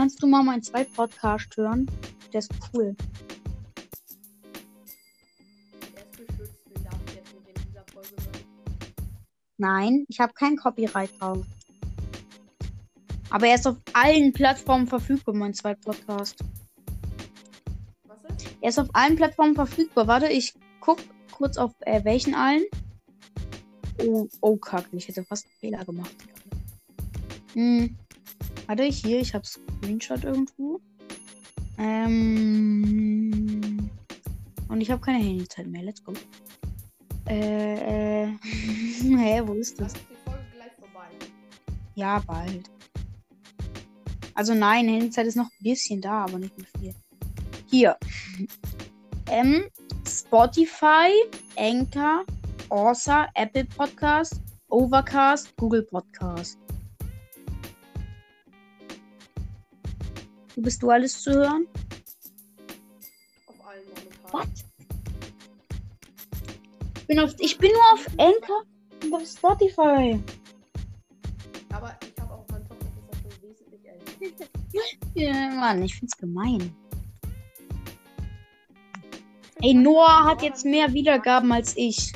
Speaker 1: Kannst du mal meinen zweiten Podcast hören? Der ist cool. Nein, ich habe kein Copyright drauf. Aber er ist auf allen Plattformen verfügbar, mein zweiter Podcast.
Speaker 7: Was ist?
Speaker 1: Er ist auf allen Plattformen verfügbar. Warte, ich guck kurz auf äh, welchen allen. Oh, oh, kacke. Ich hätte fast einen Fehler gemacht. Hm. Warte, hier, ich habe Screenshot irgendwo. Ähm. Und ich habe keine Handyzeit mehr. Let's go. Äh, äh. Hä, wo ist das? Ja, bald. Also nein, Handyzeit ist noch ein bisschen da, aber nicht mehr viel. Hier. M, Spotify, Anchor, Orsa, Apple Podcast, Overcast, Google Podcast. Wo bist du alles zu hören?
Speaker 7: Auf allen momentan.
Speaker 1: What? Ich bin, auf, ich bin nur auf Anchor und auf Spotify.
Speaker 7: Aber ich habe auch meinen Podcast wesentlich älter.
Speaker 1: Ja, Mann, ich find's gemein. Ey, Noah hat jetzt mehr Wiedergaben als ich.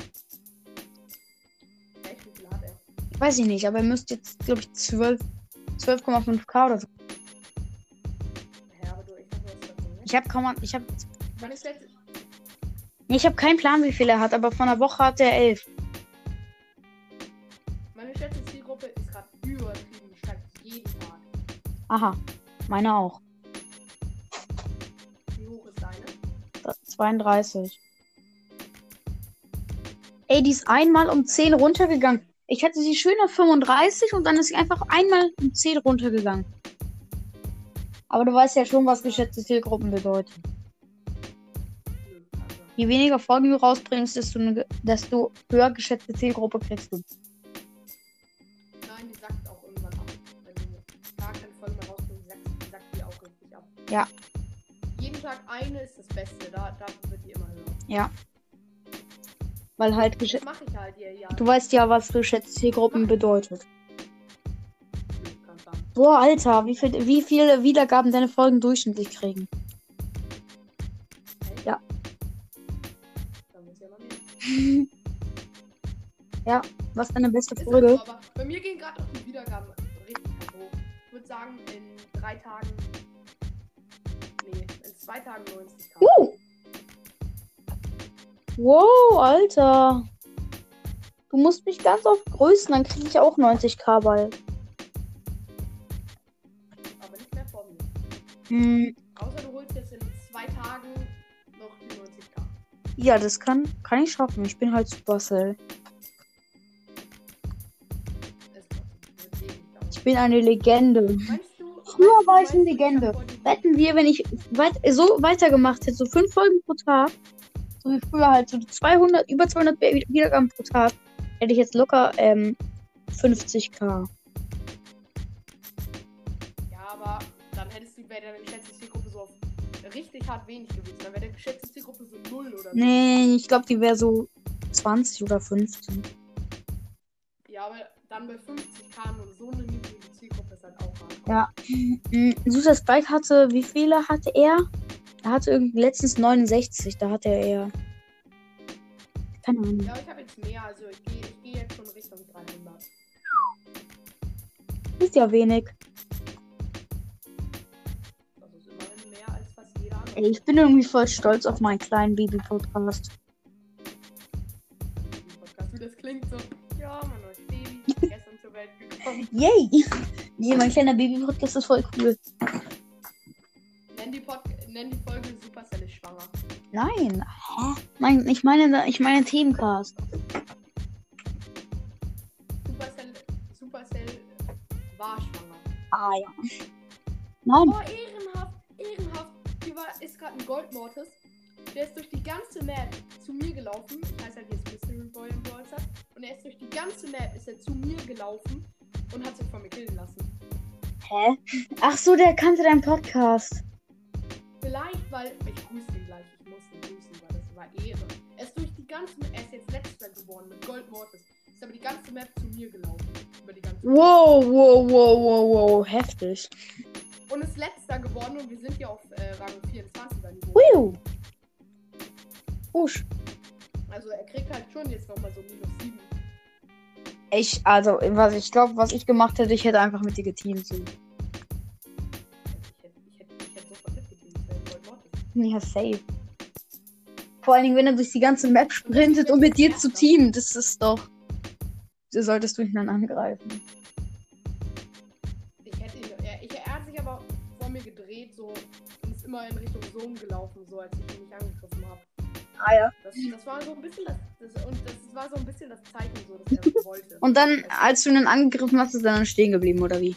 Speaker 1: Weiß ich nicht, aber er müsste jetzt, glaube ich, 12 12,5k oder so.
Speaker 7: Ich
Speaker 1: habe kaum. Ich habe
Speaker 7: Wann ist letzte...
Speaker 1: nee, ich hab keinen Plan, wie viel er hat, aber von der Woche hat er 11.
Speaker 7: Meine geschätzte Zielgruppe ist gerade übertrieben. Schreibt jeden Tag.
Speaker 1: Aha, meine auch.
Speaker 7: Wie hoch ist deine?
Speaker 1: 32. Ey, die ist einmal um 10 runtergegangen. Ich hatte sie schön auf 35 und dann ist sie einfach einmal um 10 runtergegangen. Aber du weißt ja schon, was geschätzte Zielgruppen bedeuten. Je weniger Folgen du rausbringst, desto, ne- desto höher geschätzte Zielgruppe kriegst du.
Speaker 7: Nein, die sackt auch irgendwann ab. Wenn du gar keine Folgen mehr rausbringst, sackt, sackt die auch richtig ab.
Speaker 1: Ja.
Speaker 7: Jeden Tag eine ist das Beste. Da, da wird die immer höher.
Speaker 1: Ja. Weil halt geschä-
Speaker 7: Das mache ich halt ihr ja.
Speaker 1: Du weißt ja, was geschätzte Zielgruppen bedeutet. Boah, Alter, wie, viel, wie viele Wiedergaben deine Folgen durchschnittlich kriegen? Ja.
Speaker 7: Ja
Speaker 1: was deine beste Folge?
Speaker 7: aber bei mir gehen gerade auch die Wiedergaben richtig hoch. Ich würde sagen, in drei Tagen. Nee, in zwei Tagen 90 K.
Speaker 1: Uh! Wow, Alter. Du musst mich ganz oft grüßen, dann kriege ich auch 90k bald. Hm,
Speaker 7: Außer du holst jetzt in zwei Tagen noch die 90k.
Speaker 1: ja, das kann, kann ich schaffen. Ich bin halt Supercell. Ich bin eine Legende. Früher war ich eine Legende. Wetten wir, wenn ich weit, so weitergemacht hätte, so fünf Folgen pro Tag, so wie früher halt, so 200, über 200 Wi- Wiedergaben pro Tag, hätte ich jetzt locker ähm, 50k.
Speaker 7: Wäre deine geschätzte Zielgruppe so auf richtig hart wenig gewesen. Dann wäre deine geschätzte Zielgruppe so 0 oder so.
Speaker 1: Nee, ich glaube, die wäre so 20 oder 15.
Speaker 7: Ja, aber dann bei 50k und so eine niedrige Zielgruppe ist halt auch hart.
Speaker 1: Ja. Mhm, Susa Spike hatte, wie viele hatte er? Er hatte irgendwie letztens 69, da hatte er eher. Keine Ahnung.
Speaker 7: Ja, ich habe jetzt mehr, also ich gehe ich geh jetzt schon Richtung 300.
Speaker 1: Ist ja wenig. Ey, ich bin irgendwie voll stolz auf meinen kleinen Baby-Podcast.
Speaker 7: Podcast, wie das klingt so. Ja, mein neues Baby ist gestern zur Welt gekommen.
Speaker 1: Yay! Nee, mein kleiner Baby-Podcast ist voll cool.
Speaker 7: Nenn die, Pod nenn die Folge Supercell ist schwanger.
Speaker 1: Nein. Hä? Nein, ich meine, ich meine Themencast.
Speaker 7: Supercell, Supercell war schwanger.
Speaker 1: Ah ja. Nein.
Speaker 7: Oh, war, ist gerade ein Goldmortis. Der ist durch die ganze Map zu mir gelaufen. Ich heiße halt jetzt Mystery Boy im Brawl. Und er ist durch die ganze Map ist er zu mir gelaufen und hat sich von mir killen lassen.
Speaker 1: Hä? Ach so, der kannte deinen Podcast.
Speaker 7: Vielleicht, weil. Ich grüße ihn gleich. Ich muss ihn grüßen, weil das war Ehre. Er ist durch die ganze Map. Er ist jetzt letzter geworden mit Gold Mortis. Ist aber die ganze Map zu mir gelaufen. Über die ganze Map.
Speaker 1: Wow, wow, wow, wow, wow. Heftig.
Speaker 7: Und ist letzter geworden und wir sind ja auf äh, Rang 24er Niveau.
Speaker 1: Usch.
Speaker 7: Also er kriegt halt schon jetzt nochmal so minus 7.
Speaker 1: Ich, also, was ich glaube, was ich gemacht hätte, ich hätte einfach mit dir geteamt. So. Ja, safe. Vor allen Dingen, wenn er durch die ganze Map sprintet, um mit dir zu teamen, das ist doch. So solltest du ihn dann angreifen.
Speaker 7: Gedreht so und ist immer in Richtung Sohn gelaufen, so als ich ihn nicht angegriffen habe.
Speaker 1: Ah ja.
Speaker 7: Das, das war so ein bisschen das, das. Und das war so ein bisschen das Zeichen, so, dass er das wollte.
Speaker 1: Und dann, als du ihn angegriffen hast, ist er dann stehen geblieben, oder wie?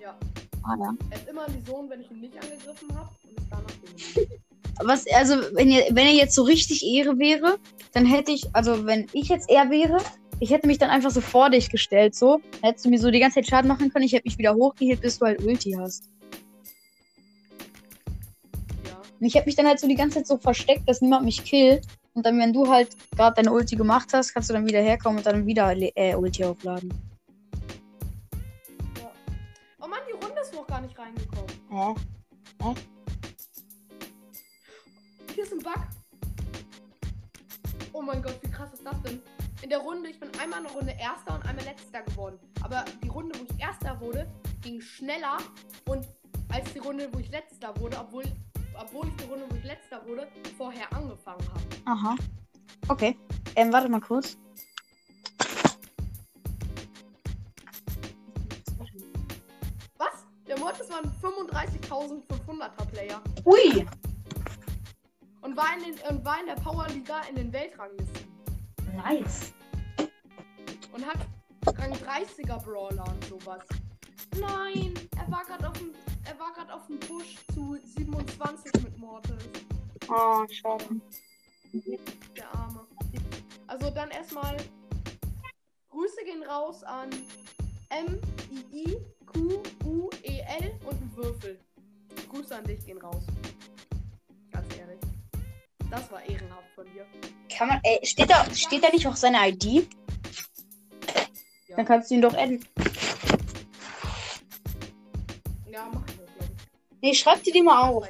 Speaker 7: Ja.
Speaker 1: Ah ja.
Speaker 7: Er ist immer in die Sohn, wenn ich ihn nicht angegriffen habe und ist danach stehen geblieben.
Speaker 1: Was, also, wenn ihr, wenn er jetzt so richtig Ehre wäre, dann hätte ich, also, wenn ich jetzt er wäre, ich hätte mich dann einfach so vor dich gestellt, so. Hättest du mir so die ganze Zeit Schaden machen können. Ich hätte mich wieder hochgehielt, bis du halt Ulti hast.
Speaker 7: Ja.
Speaker 1: Und ich hätte mich dann halt so die ganze Zeit so versteckt, dass niemand mich killt. Und dann, wenn du halt gerade deine Ulti gemacht hast, kannst du dann wieder herkommen und dann wieder äh, Ulti aufladen.
Speaker 7: Oh Mann, die Runde ist noch gar nicht reingekommen.
Speaker 1: Hä?
Speaker 7: Hier ist ein Bug. Oh mein Gott, wie krass ist das denn? In der Runde, ich bin einmal eine Runde Erster und einmal Letzter geworden. Aber die Runde, wo ich Erster wurde, ging schneller und als die Runde, wo ich Letzter wurde, obwohl, obwohl ich die Runde, ich Letzter wurde, vorher angefangen habe.
Speaker 1: Aha. Okay. Ähm, warte mal kurz.
Speaker 7: Was? Der Mortis war ein 35.500er Player
Speaker 1: Ui!
Speaker 7: und war in, den, und war in der Powerliga in den Weltranglisten.
Speaker 1: Nice.
Speaker 7: und hat Rang 30er Brawler und sowas. Nein, er war gerade auf dem er war gerade auf dem Push zu 27 mit Mortis,
Speaker 1: Oh, schade.
Speaker 7: der Arme. Also dann erstmal Grüße gehen raus an M I I Q U E L und ein Würfel. Grüße an dich gehen raus. Ganz ehrlich. Das war ehrenhaft von dir.
Speaker 1: Kann man, ey, steht da, steht da nicht auch seine ID?
Speaker 7: Ja,
Speaker 1: Dann kannst du ihn doch adden. Nee, schreib dir die mal auf.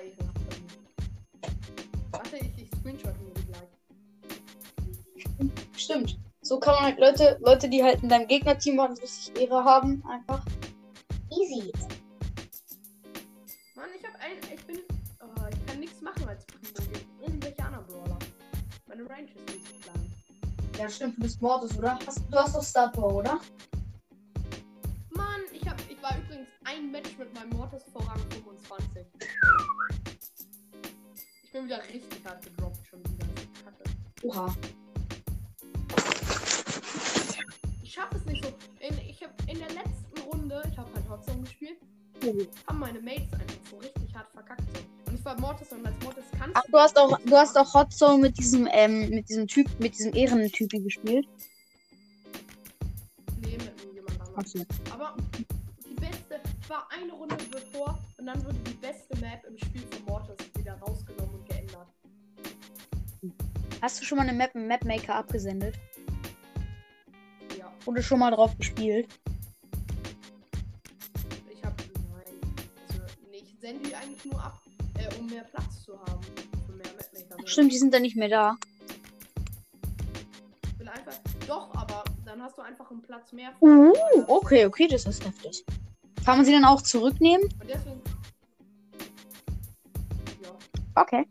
Speaker 7: Warte, ich, ich screenshot gleich.
Speaker 1: Stimmt. So kann man halt Leute, Leute, die halt in deinem Gegnerteam waren, richtig Ehre haben, einfach. Easy.
Speaker 7: Mann, ich hab ein. Ich bin. Oh, ich kann nichts machen als Primo gegen irgendwelche anderen Brawler. Meine Range ist nicht so klein.
Speaker 1: Ja, stimmt, du bist Mortis, oder? Hast, du hast doch Star Power, oder?
Speaker 7: Ein Match mit meinem Mortis vor Rang 25. Ich bin wieder richtig hart gedroppt schon wieder. Kacke.
Speaker 1: Oha.
Speaker 7: Ich schaffe es nicht so. In, ich hab in der letzten Runde, ich habe halt Hotzone gespielt, haben meine Mates einfach so richtig hart verkackt. Und ich war Mortis und als Mortis kannst
Speaker 1: Ach, du hast auch, du hast auch Hot Zone mit diesem, ähm, mit diesem Typ, mit diesem Ehrentypi gespielt.
Speaker 7: Nee, mit jemand anderem.
Speaker 1: So.
Speaker 7: Aber war eine Runde bevor und dann wurde die beste Map im Spiel von Mortis wieder rausgenommen und geändert.
Speaker 1: Hast du schon mal eine Map im Mapmaker abgesendet?
Speaker 7: Ja,
Speaker 1: Oder schon mal drauf gespielt?
Speaker 7: ich hab. Nein. Also, nee, ich sende die eigentlich nur ab, äh, um mehr Platz zu haben.
Speaker 1: Ach, stimmt, die sind dann nicht mehr da.
Speaker 7: Ich will einfach. Doch, aber dann hast du einfach einen Platz mehr.
Speaker 1: Uh, okay, okay, das ist heftig. Kann man sie dann auch zurücknehmen?
Speaker 7: Und deswegen. Ja.
Speaker 1: Okay.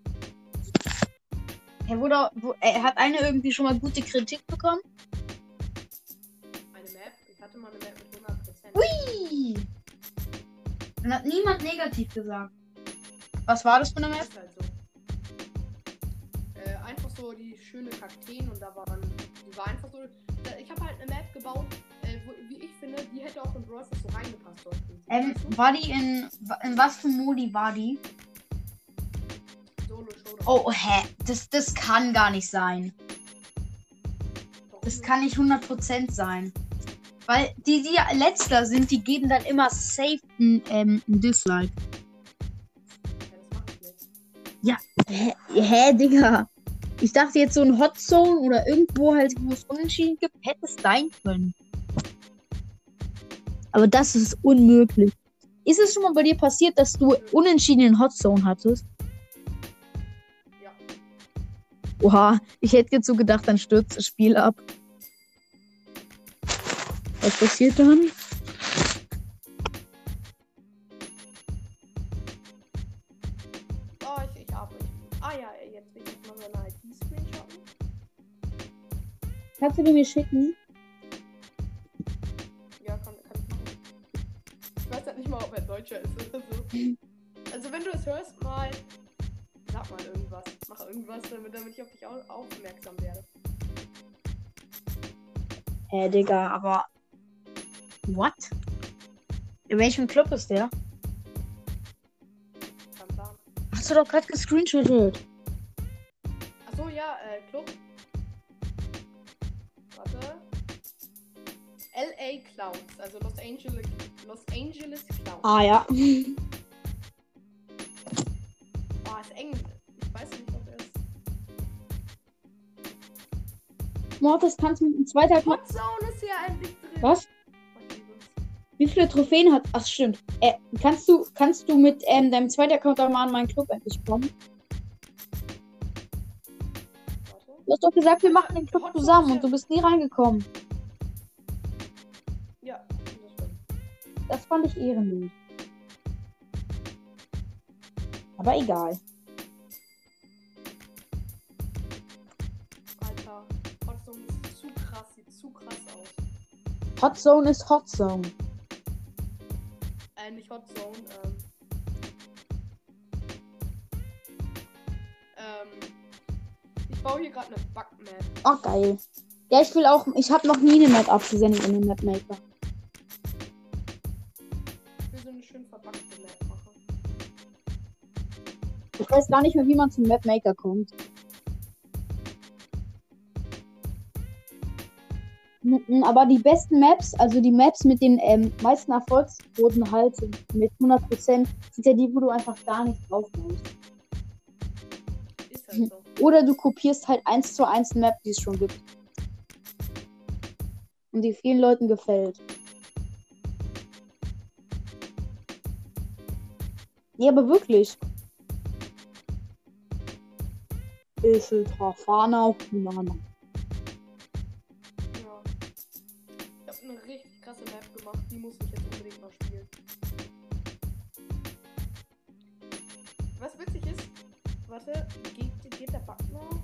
Speaker 1: Er wurde, wo, er hat eine irgendwie schon mal gute Kritik bekommen.
Speaker 7: Eine Map. Ich hatte mal eine Map mit 100%.
Speaker 1: Ui! Dann hat niemand negativ gesagt. Was war das für eine Map?
Speaker 7: Ist halt so. Äh, einfach so die schöne Kakteen und da waren. Die war einfach so. Ich habe halt eine Map gebaut, äh, wo, wie ich finde, die hätte auch in Brawl so reingepasst dort.
Speaker 1: Ähm, war die in, in was für Modi war die?
Speaker 7: Solo Showdown.
Speaker 1: Oh, hä? Das, das kann gar nicht sein. Das kann nicht 100% sein. Weil die, die letzter sind, die geben dann immer safe ein, ähm, ein Dislike.
Speaker 7: Ja.
Speaker 1: Hä, hä, Digga? Ich dachte jetzt so ein Hot Zone oder irgendwo halt, wo es unentschieden gibt, hätte es sein können. Aber das ist unmöglich. Ist es schon mal bei dir passiert, dass du unentschieden in Hot Zone hattest?
Speaker 7: Ja.
Speaker 1: Oha, ich hätte jetzt so gedacht, dann stürzt das Spiel ab. Was passiert dann?
Speaker 7: Oh, ich, ich habe. Ah ja, jetzt will ich mal so eine ID-Screenshotten.
Speaker 1: Kannst du die mir schicken?
Speaker 7: Mal, ob er Deutscher ist oder so. Also wenn du es hörst, mal. Sag mal irgendwas. Mach irgendwas, damit, damit ich auf dich au aufmerksam werde.
Speaker 1: Hä, Digga, aber. What? In welchem Club ist der? Hast du doch gerade gescreenshottet.
Speaker 7: Achso, ja, äh, Club. LA Clouds, also Los Angeles, Los Angeles Clouds.
Speaker 1: Ah ja.
Speaker 7: Oh, ist eng. Ich weiß nicht, ob er ist.
Speaker 1: Mortis, kannst du mit dem zweiten Account.
Speaker 7: Hot Zone ist hier endlich drin.
Speaker 1: Was?
Speaker 7: Oh.
Speaker 1: Wie viele Trophäen hat. Ach, stimmt. Äh, kannst du, kannst du mit ähm, deinem zweiten Account auch mal an meinen Club endlich kommen? Du hast doch gesagt, wir machen den Club zusammen und du bist nie reingekommen.
Speaker 7: Das
Speaker 1: fand ich ehrenlos. Aber egal.
Speaker 7: Alter, Hot Zone ist zu krass, sieht zu krass aus.
Speaker 1: Hot Zone ist Hot Zone.
Speaker 7: Äh, nicht Hot Zone, ähm. Ähm. Ich baue hier gerade eine Bugmap.
Speaker 1: Oh, geil. Ja, ich will auch. Ich habe noch nie eine Map abgesendet in den Mapmaker.
Speaker 7: Ich
Speaker 1: weiß gar nicht mehr, wie man zum Mapmaker kommt. N- n- Aber die besten Maps, also die Maps mit den ähm, meisten Erfolgsquoten halt mit 100%, sind ja die, wo du einfach gar nicht drauf.
Speaker 7: Ist halt so.
Speaker 1: Oder du kopierst halt eins zu eins eine Map, die es schon gibt. Und die vielen Leuten gefällt. Nee, aber wirklich. Ist es Trafana auf Banana.
Speaker 7: Ja. Ich habe eine richtig krasse Map gemacht, die muss ich jetzt unbedingt mal spielen. Was witzig ist, warte, geht, geht der Bug noch?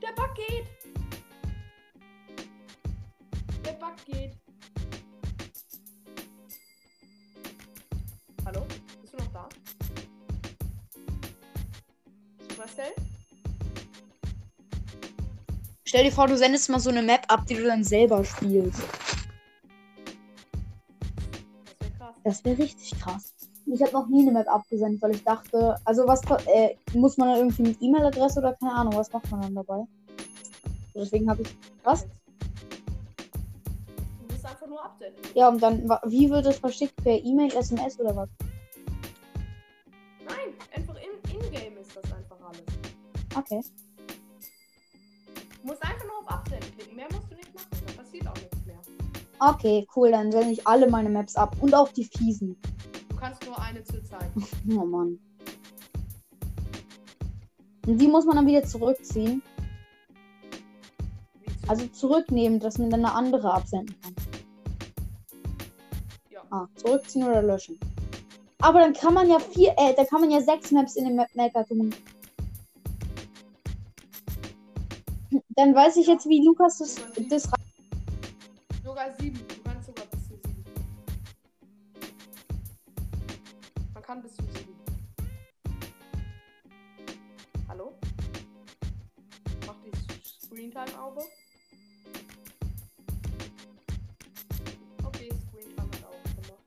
Speaker 7: Der Bug geht! Der Bug geht.
Speaker 1: Stell dir vor, du sendest mal so eine Map ab, die du dann selber spielst.
Speaker 7: Das wäre krass.
Speaker 1: Das wäre richtig krass. Ich habe noch nie eine Map abgesendet, weil ich dachte, also was äh, muss man dann irgendwie eine E-Mail-Adresse oder keine Ahnung, was macht man dann dabei? Deswegen habe ich. Was?
Speaker 7: Du musst einfach nur absenden.
Speaker 1: Ja, und dann, wie wird es verschickt? Per E-Mail, SMS oder was?
Speaker 7: Nein, einfach in- in-game ist das einfach alles.
Speaker 1: Okay.
Speaker 7: Passiert auch nichts mehr.
Speaker 1: Okay, cool, dann sende ich alle meine Maps ab. Und auch die fiesen.
Speaker 7: kannst nur eine zur Zeit.
Speaker 1: Oh Mann. Und die muss man dann wieder zurückziehen.
Speaker 7: Wie zu-
Speaker 1: Also zurücknehmen, dass man dann eine andere absenden kann.
Speaker 7: Ja.
Speaker 1: Ah, zurückziehen oder löschen. Aber dann kann man ja vier, äh, da kann man ja sechs Maps in den Map Maker tun. Dann weiß ich jetzt, wie Lukas das, das
Speaker 7: kann bis zu sieben. Hallo? Mach die Screentime auf. Okay, Screentime hat auch gemacht.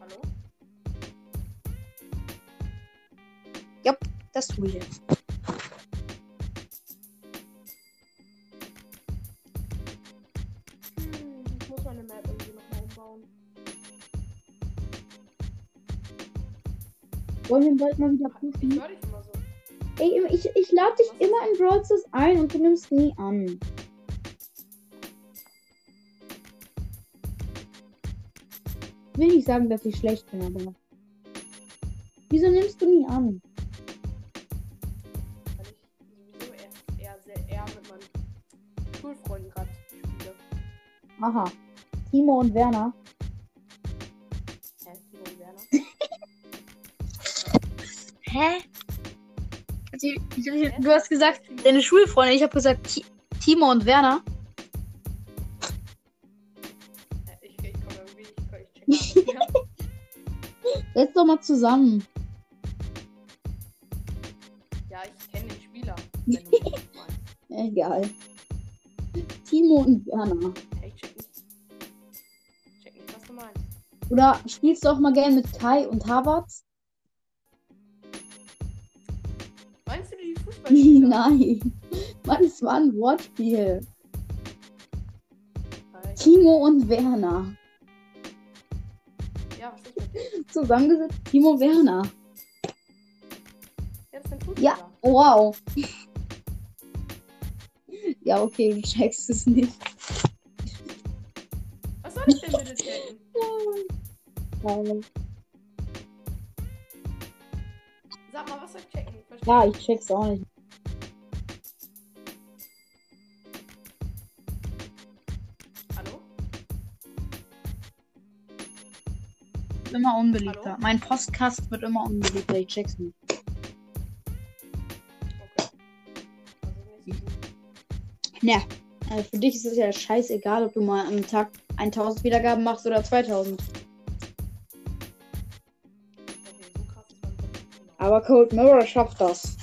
Speaker 7: Hallo?
Speaker 1: das tue ich jetzt. Wir bald mal wieder
Speaker 7: Ich dich immer so.
Speaker 1: Ey, ich, ich lade dich immer in Brawl Stars ein und du nimmst nie an. Ich will nicht sagen, dass ich schlecht bin, aber. Wieso nimmst du nie an?
Speaker 7: weil ich sowieso eher, eher, eher mit meinen Schulfreunden gerade spiele.
Speaker 1: Aha. Timo und Werner.
Speaker 7: Hä?
Speaker 1: Du hast gesagt, deine Schulfreunde. Ich habe gesagt, Ti- Timo und Werner.
Speaker 7: Ich ich komme irgendwie, ich, ich check nicht mehr.
Speaker 1: Setz doch mal zusammen.
Speaker 7: Ja, ich kenne den Spieler.
Speaker 1: Egal. Timo und Werner.
Speaker 7: Hey, ich check nicht. Ich check nicht, was du meinst.
Speaker 1: Oder spielst du auch mal gerne mit Kai und Havertz? Nein. Mann, es war ein Wortspiel. Timo und Werner.
Speaker 7: Ja, was ist dem?
Speaker 1: Zusammengesetzt Timo Werner.
Speaker 7: Ja, das sind Fußballer.
Speaker 1: Ja, wow. Ja, okay, du checkst es nicht.
Speaker 7: Was soll ich denn bitte checken? Sag mal, was soll ich checken? Ich.
Speaker 1: Ja, ich check's auch nicht. Immer unbeliebter.
Speaker 7: Hallo?
Speaker 1: Mein Postkast wird immer unbeliebter. Ich check's nicht.
Speaker 7: Okay. Also so.
Speaker 1: Ne. Also für dich ist es ja scheißegal, ob du mal am Tag 1000 Wiedergaben machst oder 2000.
Speaker 7: Okay, so krass ist mein Kopf nicht genau.
Speaker 1: Aber Cold Mirror schafft das.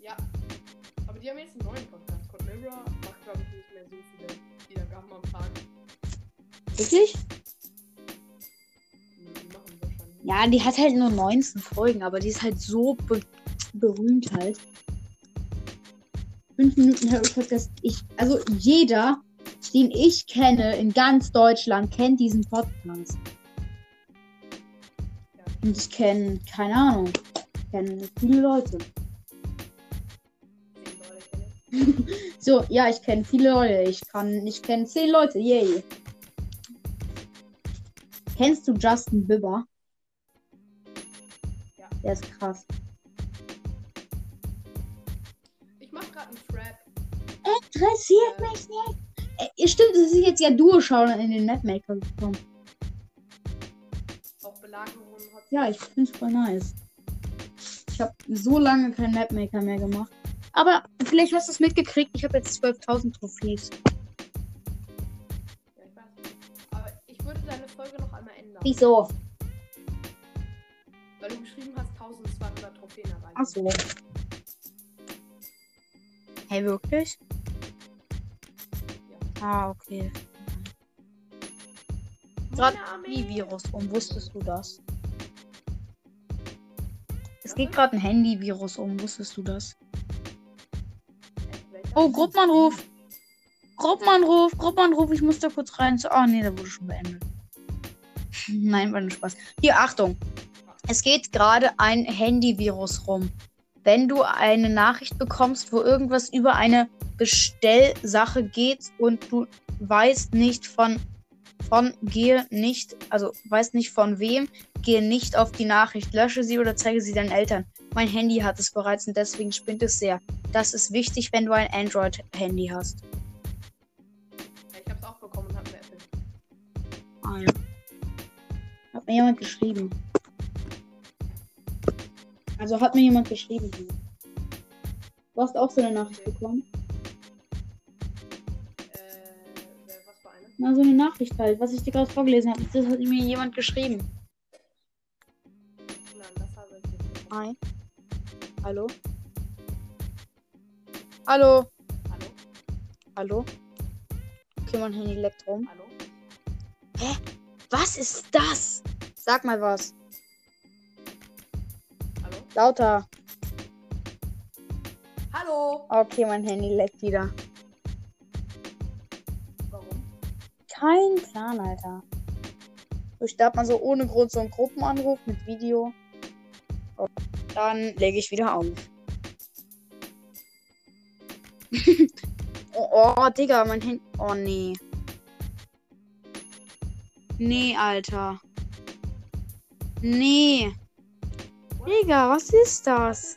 Speaker 7: Ja. Aber die haben jetzt einen neuen Podcast. Code Mirror macht, glaube ich, nicht mehr so viele Wiedergaben am Tag.
Speaker 1: Wirklich? Ja, die hat halt nur 19 Folgen, aber die ist halt so be berühmt halt. 5 Minuten Harry Podcast. Ich, also jeder, den ich kenne in ganz Deutschland, kennt diesen Podcast. Und ich kenne, keine Ahnung, ich kenne viele Leute.
Speaker 7: Zehn.
Speaker 1: So, ja, ich kenne viele Leute. Ich kann, ich kenne 10 Leute, yay. Kennst du Justin Bieber? Der ist krass.
Speaker 7: Ich mach gerade einen Trap.
Speaker 1: Interessiert mich nicht. Äh, stimmt, es ist jetzt ja Duo-Schauen in den Mapmaker gekommen.
Speaker 7: Auch Belagerung hat.
Speaker 1: Ja, ich finde es voll nice. Ich habe so lange keinen Mapmaker mehr gemacht. Aber vielleicht hast du es mitgekriegt, ich habe jetzt 12.000 Trophäes.
Speaker 7: Ja, ich weiß. Aber ich würde deine Folge noch einmal ändern.
Speaker 1: Wieso?
Speaker 7: Trophäen erreicht.
Speaker 1: Ach so. Hey, wirklich? Ah, okay. Gerade
Speaker 7: Armee.
Speaker 1: Handyvirus um. Wusstest du das? Es geht gerade ein Handyvirus um. Wusstest du das? Oh, Gruppenanruf. Gruppenanruf, Gruppenanruf. Ich muss da kurz rein. Ah, nee, der wurde schon beendet. Nein, war nur Spaß. Hier, Achtung. Es geht gerade ein Handyvirus rum. Wenn du eine Nachricht bekommst, wo irgendwas über eine Bestellsache geht und du weißt nicht von von gehe nicht, also weißt nicht von wem, gehe nicht auf die Nachricht, lösche sie oder zeige sie deinen Eltern. Mein Handy hat es bereits und deswegen spinnt es sehr. Das ist wichtig, wenn du ein Android-Handy hast.
Speaker 7: Ja, ich hab's auch bekommen und hab mir Apple.
Speaker 1: Ah, ja. Hat mir jemand geschrieben. Also hat mir jemand geschrieben. Du hast auch so eine Nachricht bekommen.
Speaker 7: Äh, wer- was für eine?
Speaker 1: Na, so eine Nachricht halt, was ich dir gerade vorgelesen habe. Das hat mir jemand geschrieben.
Speaker 7: Nein, das habe ich nicht.
Speaker 1: Hi. Hallo? Hallo?
Speaker 7: Hallo?
Speaker 1: Hallo? Okay, mein Handy leckt rum.
Speaker 7: Hallo?
Speaker 1: Was ist das? Sag mal was. Lauter.
Speaker 7: Hallo?
Speaker 1: Okay, mein Handy leckt wieder.
Speaker 7: Warum?
Speaker 1: Kein Plan, Alter. So startet man so ohne Grund so einen Gruppenanruf mit Video. Und dann lege ich wieder auf. oh, oh, Digga, mein Handy. Oh, nee. Nee, Alter. Nee. Digga, was ist das?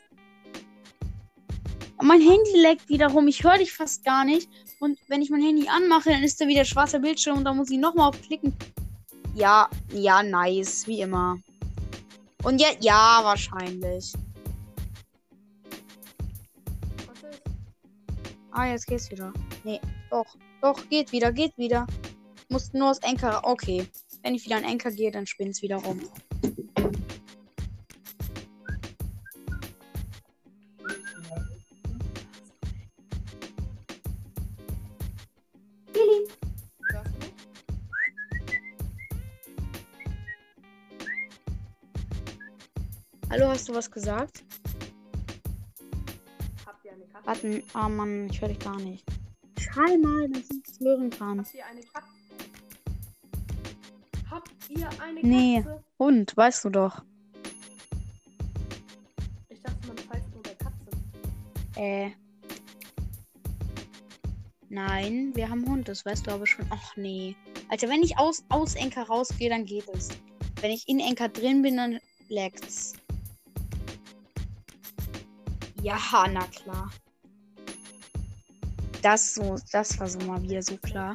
Speaker 1: Mein Handy leckt wieder rum. Ich höre dich fast gar nicht. Und wenn ich mein Handy anmache, dann ist da wieder schwarzer Bildschirm und da muss ich nochmal auf klicken. Ja, ja, nice, wie immer. Und ja, ja, wahrscheinlich. Ah, jetzt geht's wieder. Nee, doch, doch, geht wieder, geht wieder. Muss nur aus Enker. Okay. Wenn ich wieder an Enker gehe, dann spinnt's wieder rum. Hast du was gesagt?
Speaker 7: Habt ihr eine Katze?
Speaker 1: Warten. Oh Mann, ich höre dich gar nicht. Schrei mal, dass ich es hören kann.
Speaker 7: Habt ihr eine Katze? Habt ihr eine Katze?
Speaker 1: Nee. Und, weißt du doch.
Speaker 7: Ich dachte, man pfeift nur bei Katze.
Speaker 1: Äh. Nein, wir haben Hund, das weißt du aber schon. Ach nee. Alter, wenn ich aus, aus Enker rausgehe, dann geht es. Wenn ich in Enker drin bin, dann lag's. Ja, na klar. Das so, das war so mal wieder so klar.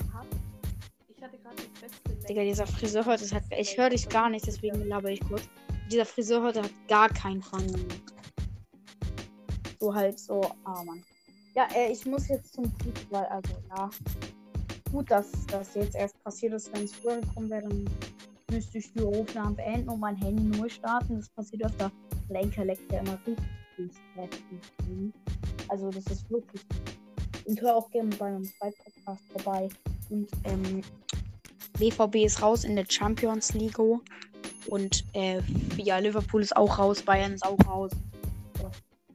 Speaker 7: Ich
Speaker 1: Digga, dieser Friseur heute, hat, ich höre dich gar nicht, deswegen laber ich kurz. Dieser Friseur heute hat gar keinen Fun gemacht. So halt so, ah Mann. Ja, äh, ich muss jetzt zum Fußball, also ja. Gut, dass das jetzt erst passiert ist, wenn es früher gekommen wäre, dann müsste ich die Aufnahmen beenden und mein Handy neu starten. Das passiert öfter. Lenker leckt ja immer richtig heftig. Also das ist wirklich. Und hör auch gerne bei meinem zweiten Podcast vorbei. Und ähm, BVB ist raus in der Champions League. Und äh, ja, Liverpool ist auch raus, Bayern ist auch raus. So,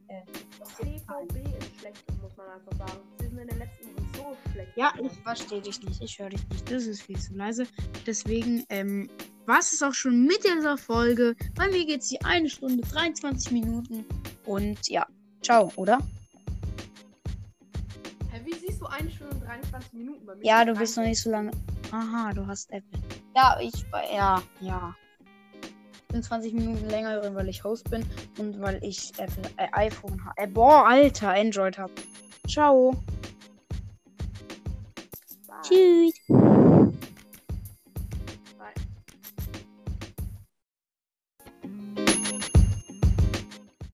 Speaker 1: äh.
Speaker 7: BVB ist schlecht, muss man einfach sagen. Sind in der letzten Woche so schlecht.
Speaker 1: Ja, ich verstehe dich nicht. Ich höre dich nicht. Das ist viel zu leise. Deswegen, ähm, was ist auch schon mit dieser Folge? Bei mir geht es hier eine Stunde 23 Minuten. Und ja, ciao, oder?
Speaker 7: Hä, wie siehst du eine Stunde und 23 Minuten bei mir?
Speaker 1: Ja, du bist noch
Speaker 7: 30.
Speaker 1: nicht so lange. Aha, du hast Apple. Ja, ich, ja, ja. Ich bin 20 Minuten länger drin, weil ich Host bin und weil ich Apple, äh, iPhone habe. Äh, boah, Alter, Android habe. Ciao. Tschüss.